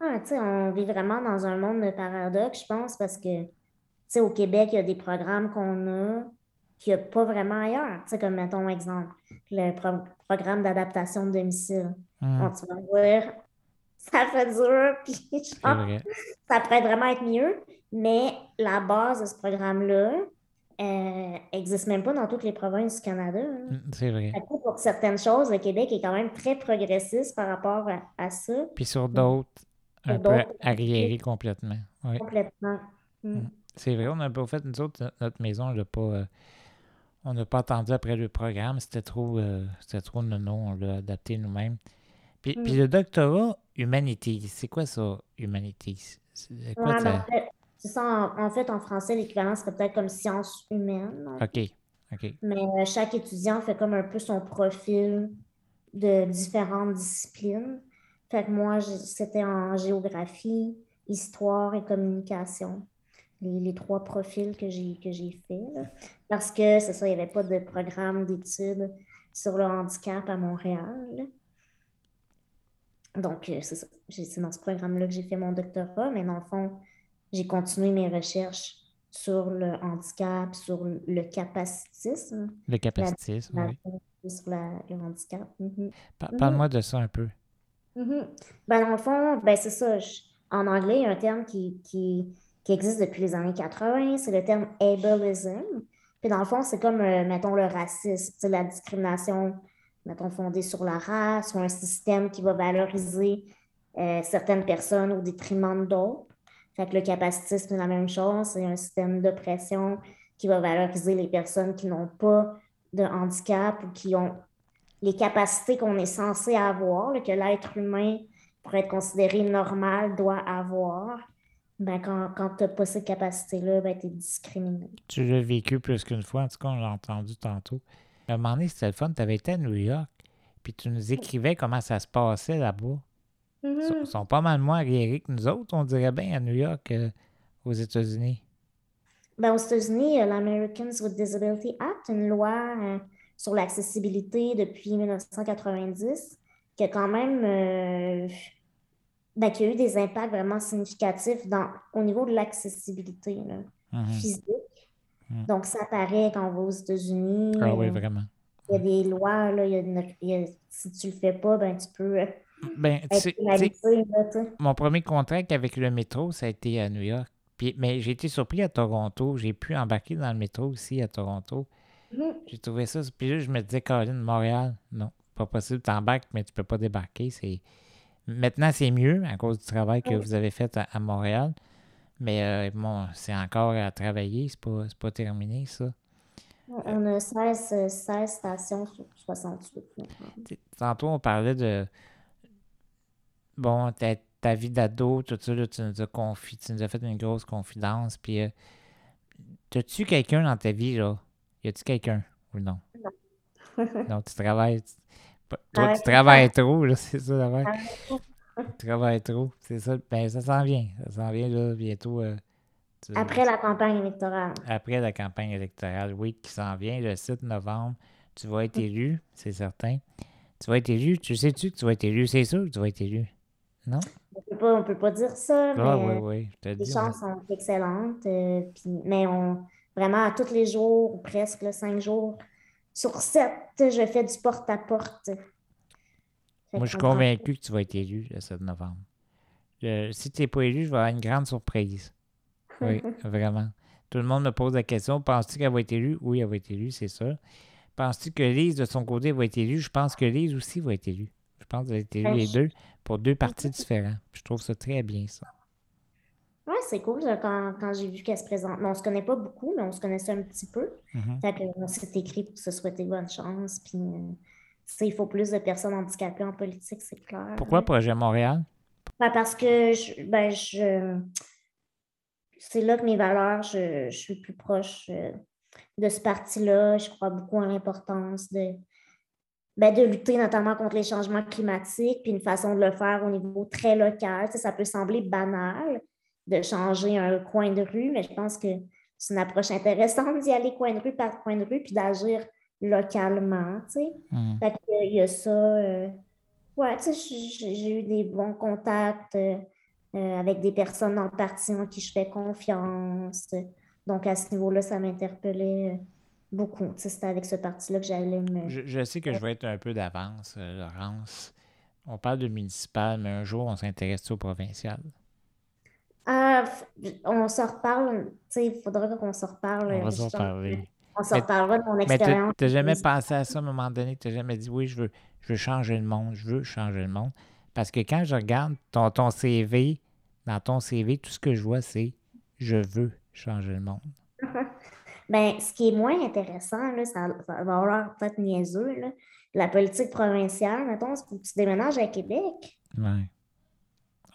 Ah, tu sais, on vit vraiment dans un monde de paradoxes, je pense, parce que, tu sais, au Québec, il y a des programmes qu'on a qu'il n'y a pas vraiment ailleurs. Tu sais, comme, mettons, exemple, le pro- programme d'adaptation de domicile. Hmm, Bon, tu vas dire, ça fait dur, <laughs> puis genre, ça pourrait vraiment être mieux, mais la base de ce programme-là n'existe même pas dans toutes les provinces du Canada. hein. Hmm, C'est vrai. Pour certaines choses, le Québec est quand même très progressiste par rapport à, à ça, Puis sur d'autres, Sur un peu arriéré complètement. Oui. complètement. Mm. C'est vrai, on n'a pas fait, nous autres, no- notre maison, on l'a pas. euh, On n'a pas attendu après le programme. C'était trop, euh, c'était trop nono. On l'a adapté nous-mêmes. Puis, Mm. puis le doctorat Humanities, c'est quoi ça, Humanities? C'est quoi Ouais, ça? mais en fait, c'est ça, en, en fait, en français, l'équivalent serait peut-être comme sciences humaines. OK, OK. Mais euh, chaque étudiant fait comme un peu son profil de différentes disciplines. Fait que moi, c'était en géographie, histoire et communication. Les, les trois profils que j'ai que j'ai fait. Parce que c'est ça, il n'y avait pas de programme d'études sur le handicap à Montréal. Donc, euh, c'est ça. J'ai- C'est dans ce programme-là que j'ai fait mon doctorat, mais dans le fond, j'ai continué mes recherches sur le handicap, sur le capacitisme, Le capacitisme, la- oui. sur la- le handicap. Mhm. Pa- Mhm. Parle-moi de ça un peu. Ben, dans le fond, ben, c'est ça. je- En anglais, il y a un terme qui, qui, qui existe depuis les années 80, c'est le terme ableism. Puis dans le fond, c'est comme, euh, mettons, le racisme, la discrimination, mettons, fondée sur la race ou un système qui va valoriser euh, certaines personnes au détriment d'autres. Fait que le capacitisme, c'est la même chose, c'est un système d'oppression qui va valoriser les personnes qui n'ont pas de handicap ou qui ont les capacités qu'on est censé avoir, que l'être humain, pour être considéré normal, doit avoir. Ben, quand, quand tu n'as pas ces capacités-là, ben, tu es discriminé. Tu l'as vécu plus qu'une fois, en tout cas, on l'a entendu tantôt. À un moment donné, c'était le fun. Tu avais été à New York, puis tu nous écrivais comment ça se passait là-bas. Ils sont, Mhm. ils sont pas mal moins aguerris que nous autres, on dirait bien, à New York, euh, aux États-Unis. Ben, aux États-Unis, il y a l'Americans with Disability Act, une loi euh, sur l'accessibilité depuis 1990, qui a quand même euh, ben, qui a eu des impacts vraiment significatifs dans, au niveau de l'accessibilité Mhm. physique. Mhm. Donc, ça paraît quand on va aux États-Unis. Ah oui, euh, vraiment. Il y a des lois, là, il y a une- il y a- si tu le fais pas, ben, tu peux euh, Ben, tu sais- tu tu mon premier contact avec le métro, ça a été à New York. Puis, mais j'ai été surpris à Toronto. J'ai pu embarquer dans le métro aussi à Toronto. Mhm. J'ai trouvé ça. Puis là, je me disais, Caroline, Montréal, non, pas possible. T'embarques, mais tu peux pas débarquer. C'est... Maintenant, c'est mieux à cause du travail que Oui. vous avez fait à, à Montréal. Mais euh, bon, c'est encore à travailler. C'est pas, pas terminé, ça. On a 16, euh, 16 stations sur 68 maintenant. T- Tantôt, on parlait de. Bon, ta, ta vie d'ado, tout ça, là, tu nous as confi, tu nous as fait une grosse confidence. Puis, euh, t'as-tu quelqu'un dans ta vie, là? Y a-tu quelqu'un ou non? Non, tu travailles. tu- pas- Toi, tu travailles trop, là, c'est ça. Ah, Tu travailles trop, c'est ça. Ben, ça s'en vient. Ça s'en vient, là, bientôt. euh, tu- Après la campagne électorale. après la campagne électorale, oui, qui s'en vient le 7 novembre. Tu vas être élu, c'est certain. Tu vas être élu. Tu sais-tu que tu vas être élu? C'est sûr que tu vas être élu. Non? On peut pas, on peut pas dire ça, Ah, mais oui, oui, je te les dis. chances sont excellentes. euh, mais on, vraiment, à tous les jours, ou presque là, cinq jours sur sept, je fais du porte-à-porte. Moi, je suis convaincu que tu vas être élu le 7 novembre. Je- si tu n'es pas élu, je vais avoir une grande surprise. Oui, <laughs> vraiment. Tout le monde me pose la question penses-tu qu'elle va être élue? Oui, elle va être élue, c'est sûr. Penses-tu que Lise, de son côté, va être élue? Je pense que Lise aussi va être élue. Je pense qu'elle va être élue Ben, les deux pour deux partis différents. Je trouve ça très bien, ça. Ouais, c'est cool là, quand, quand j'ai vu qu'elle se présente. Mais on se connaît pas beaucoup, mais on se connaissait un petit peu. Fait qu'on s'est écrit pour se souhaiter bonne chance. Puis, euh, il faut plus de personnes handicapées en politique, c'est clair. Pourquoi. Projet Montréal? Ben, parce que je, ben, je, c'est là que mes valeurs, je, je suis plus proche euh, de ce parti-là. Je crois beaucoup en l'importance de, ben, de lutter notamment contre les changements climatiques, puis une façon de le faire au niveau très local. Tu sais, ça peut sembler banal de changer un coin de rue, mais je pense que c'est une approche intéressante d'y aller coin de rue par coin de rue, puis d'agir localement. Tu sais. Fait que, il y a ça. euh, ouais, tu sais, j'ai eu des bons contacts euh, euh, avec des personnes dans le parti en qui je fais confiance. Donc, à ce niveau-là, ça m'interpellait euh, beaucoup. Tu sais, c'était avec ce parti-là que j'allais me. Je, je sais que je vais être un peu d'avance, euh, Laurence. On parle de municipal, mais un jour, on s'intéresse au provincial. Ah, on s'en reparle. Tu sais, il faudra qu'on s'en reparle. On va s'en je pense parler. que On s'en Mais- reparlera de mon Mais t'as expérience. t'as jamais pensé à ça à un moment donné? T'as jamais dit, oui, je veux, je veux changer le monde, je veux changer le monde? Parce que quand je regarde ton, ton CV, dans ton CV, tout ce que je vois, c'est je veux changer le monde. <laughs> Ben, ce qui est moins intéressant, là, ça, ça va avoir peut-être niaiseux, là, la politique provinciale, mettons, c'est que tu déménages à Québec. Ouais.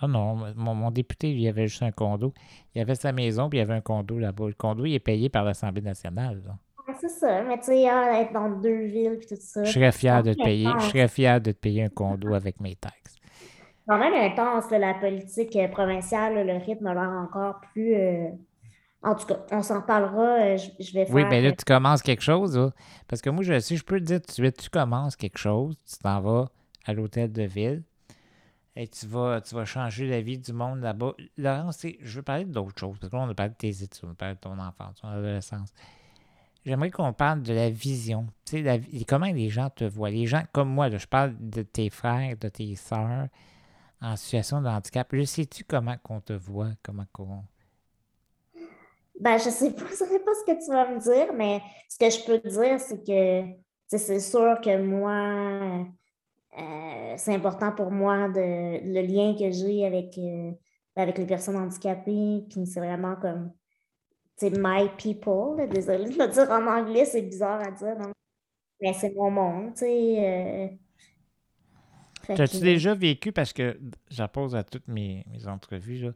Ah non, mon, mon député, il avait juste un condo. Il avait sa maison, puis il avait un condo là-bas. Le condo, il est payé par l'Assemblée nationale. là. C'est ça, mais tu sais, ah, être dans deux villes puis tout ça. Je serais fier de te payer. Je serais fier de te payer un condo avec mes taxes. quand même intense, là, la politique euh, provinciale, là, le rythme a l'air encore plus. euh, En tout cas, on s'en parlera. euh, je, je vais faire. Oui, mais là, tu commences quelque chose, là. Parce que moi, je, si je peux te dire tout de suite, tu commences quelque chose, tu t'en vas à l'hôtel de ville et tu vas, tu vas changer la vie du monde là-bas. Laurence, je veux parler d'autre chose, parce que là, on a parlé de tes études, on a parlé de ton enfance, ton adolescence. J'aimerais qu'on parle de la vision. Tu sais, comment les gens te voient. Les gens comme moi, je parle de tes frères, de tes sœurs en situation de handicap. Je sais-tu comment qu'on te voit, comment qu'on... Ben, je sais pas, <laughs> je sais pas ce que tu vas me dire, mais ce que je peux te dire, c'est que c'est sûr que moi, euh, c'est important pour moi de, le lien que j'ai avec, euh, avec les personnes handicapées, puis c'est vraiment comme, tu sais, my people, là, désolée de le dire en anglais, c'est bizarre à dire, mais c'est mon monde, tu sais. euh, T'as-tu que- déjà vécu, parce que je la pose à toutes mes, mes entrevues.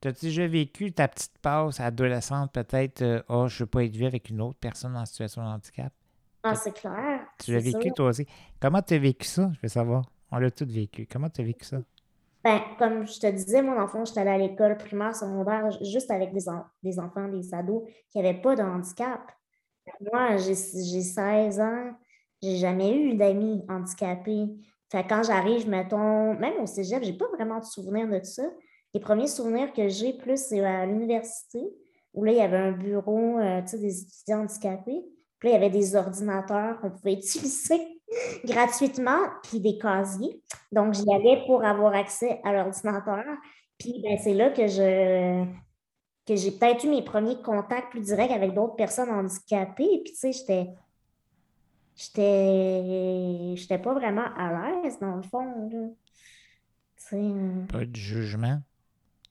T'as-tu déjà vécu ta petite passe adolescente, peut-être, oh, je veux pas être vu avec une autre personne en situation de handicap? Ah, c'est clair. Tu l'as vécu sûr. toi aussi. Comment t'as vécu ça? Je veux savoir. On l'a tous vécu. Comment t'as vécu ça? Ben, comme je te disais, mon enfant, j'étais allée à l'école primaire, secondaire, ju- juste avec des, en- des enfants, des ados qui n'avaient pas de handicap. Moi, j'ai j'ai 16 ans, j'ai jamais eu d'amis handicapés. Fait quand j'arrive, mettons, même au cégep, j'ai pas vraiment de souvenirs de ça. Les premiers souvenirs que j'ai plus, c'est à l'université, où là, il y avait un bureau, euh, tu sais, des étudiants handicapés. Puis là, il y avait des ordinateurs qu'on pouvait utiliser <laughs> gratuitement, puis des casiers. Donc, j'y allais pour avoir accès à l'ordinateur. Puis, ben, c'est là que je que j'ai peut-être eu mes premiers contacts plus directs avec d'autres personnes handicapées. Puis, tu sais, j'étais j'étais j'étais pas vraiment à l'aise, dans le fond, sais, euh, Pas de jugement?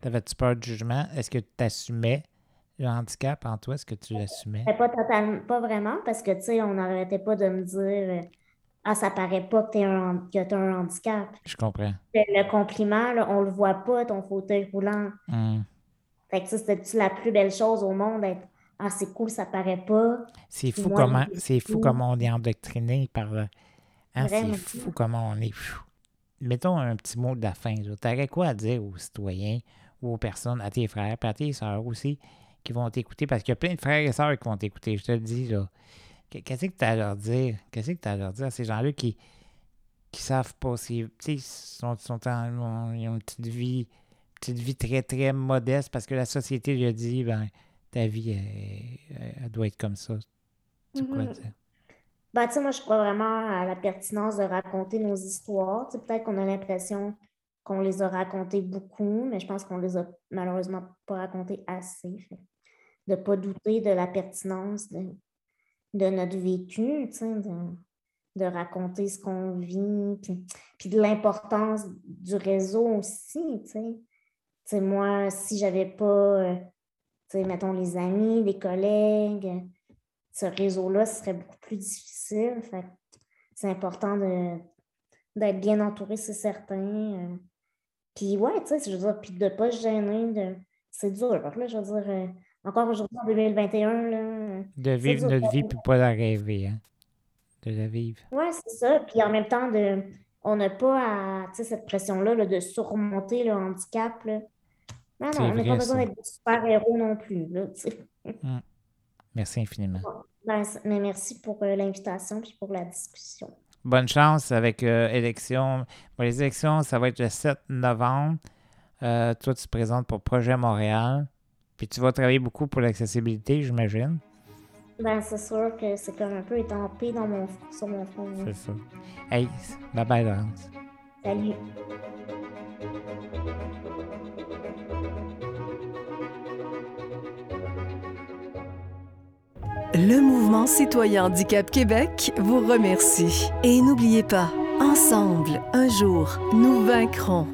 T'avais-tu peur de jugement? Est-ce que tu assumais le handicap en toi? Est-ce que tu l'assumais? mais pas totalement, pas vraiment, parce que, tu sais, on n'arrêtait pas de me dire euh, Ah, ça paraît pas que tu un, que t'as un handicap. Je comprends. Le compliment, là, on le voit pas, ton fauteuil roulant. Hum. Fait que ça, c'était la plus belle chose au monde, être Ah, c'est cool, ça paraît pas. C'est fou moi, comment c'est fou comment on est endoctriné par euh, hein, c'est fou comment on est. Mettons un petit mot de la fin. Tu aurais quoi à dire aux citoyens ou aux personnes, à tes frères, puis à tes sœurs aussi, qui vont t'écouter? Parce qu'il y a plein de frères et sœurs qui vont t'écouter, je te le dis là. Qu- Qu'est-ce que tu as à leur dire? Qu'est-ce que tu as à leur dire à ces gens-là qui qui savent pas si tu sais, ils sont, sont en- ils ont une petite vie petite vie très très modeste parce que la société lui a dit ben ta vie elle, doit être comme ça. C'est quoi Mhm. dire? Ben, tu sais, moi, je crois vraiment à la pertinence de raconter nos histoires. Tu peut-être qu'on a l'impression qu'on les a racontées beaucoup, mais je pense qu'on les a malheureusement pas racontées assez. Fait De ne pas douter de la pertinence de, de notre vécu, de, de raconter ce qu'on vit, puis, de l'importance du réseau aussi, moi, si j'avais pas, euh, mettons, les amis, les collègues, ce réseau-là serait beaucoup plus difficile. Fait c'est important d'être bien entouré, c'est certain. euh. Puis ouais, tu sais, je veux dire, puis de ne pas se gêner, de... c'est dur. Je veux dire, euh, encore aujourd'hui, en 2021, là, De vivre notre vie puis pas la rêver, hein? De la vivre. ouais, c'est ça. Puis en même temps, de, on n'a pas à, cette pression-là là, de surmonter le handicap. Là. Non, non, on n'a pas besoin d'être des super-héros non plus. Là, sais. Merci infiniment. Ben, mais merci pour euh, l'invitation puis pour la discussion. Bonne chance avec euh, élection. Bon, les élections, ça va être le 7 novembre. Euh, toi, tu te présentes pour Projet Montréal. Puis tu vas travailler beaucoup pour l'accessibilité, j'imagine. Ben, c'est sûr que c'est comme un peu étampé dans mon, sur mon fond. là. C'est ça. Hey, bye bye, Laurence. Salut. Le mouvement citoyen Handicap Québec vous remercie. Et n'oubliez pas, ensemble, un jour, nous vaincrons.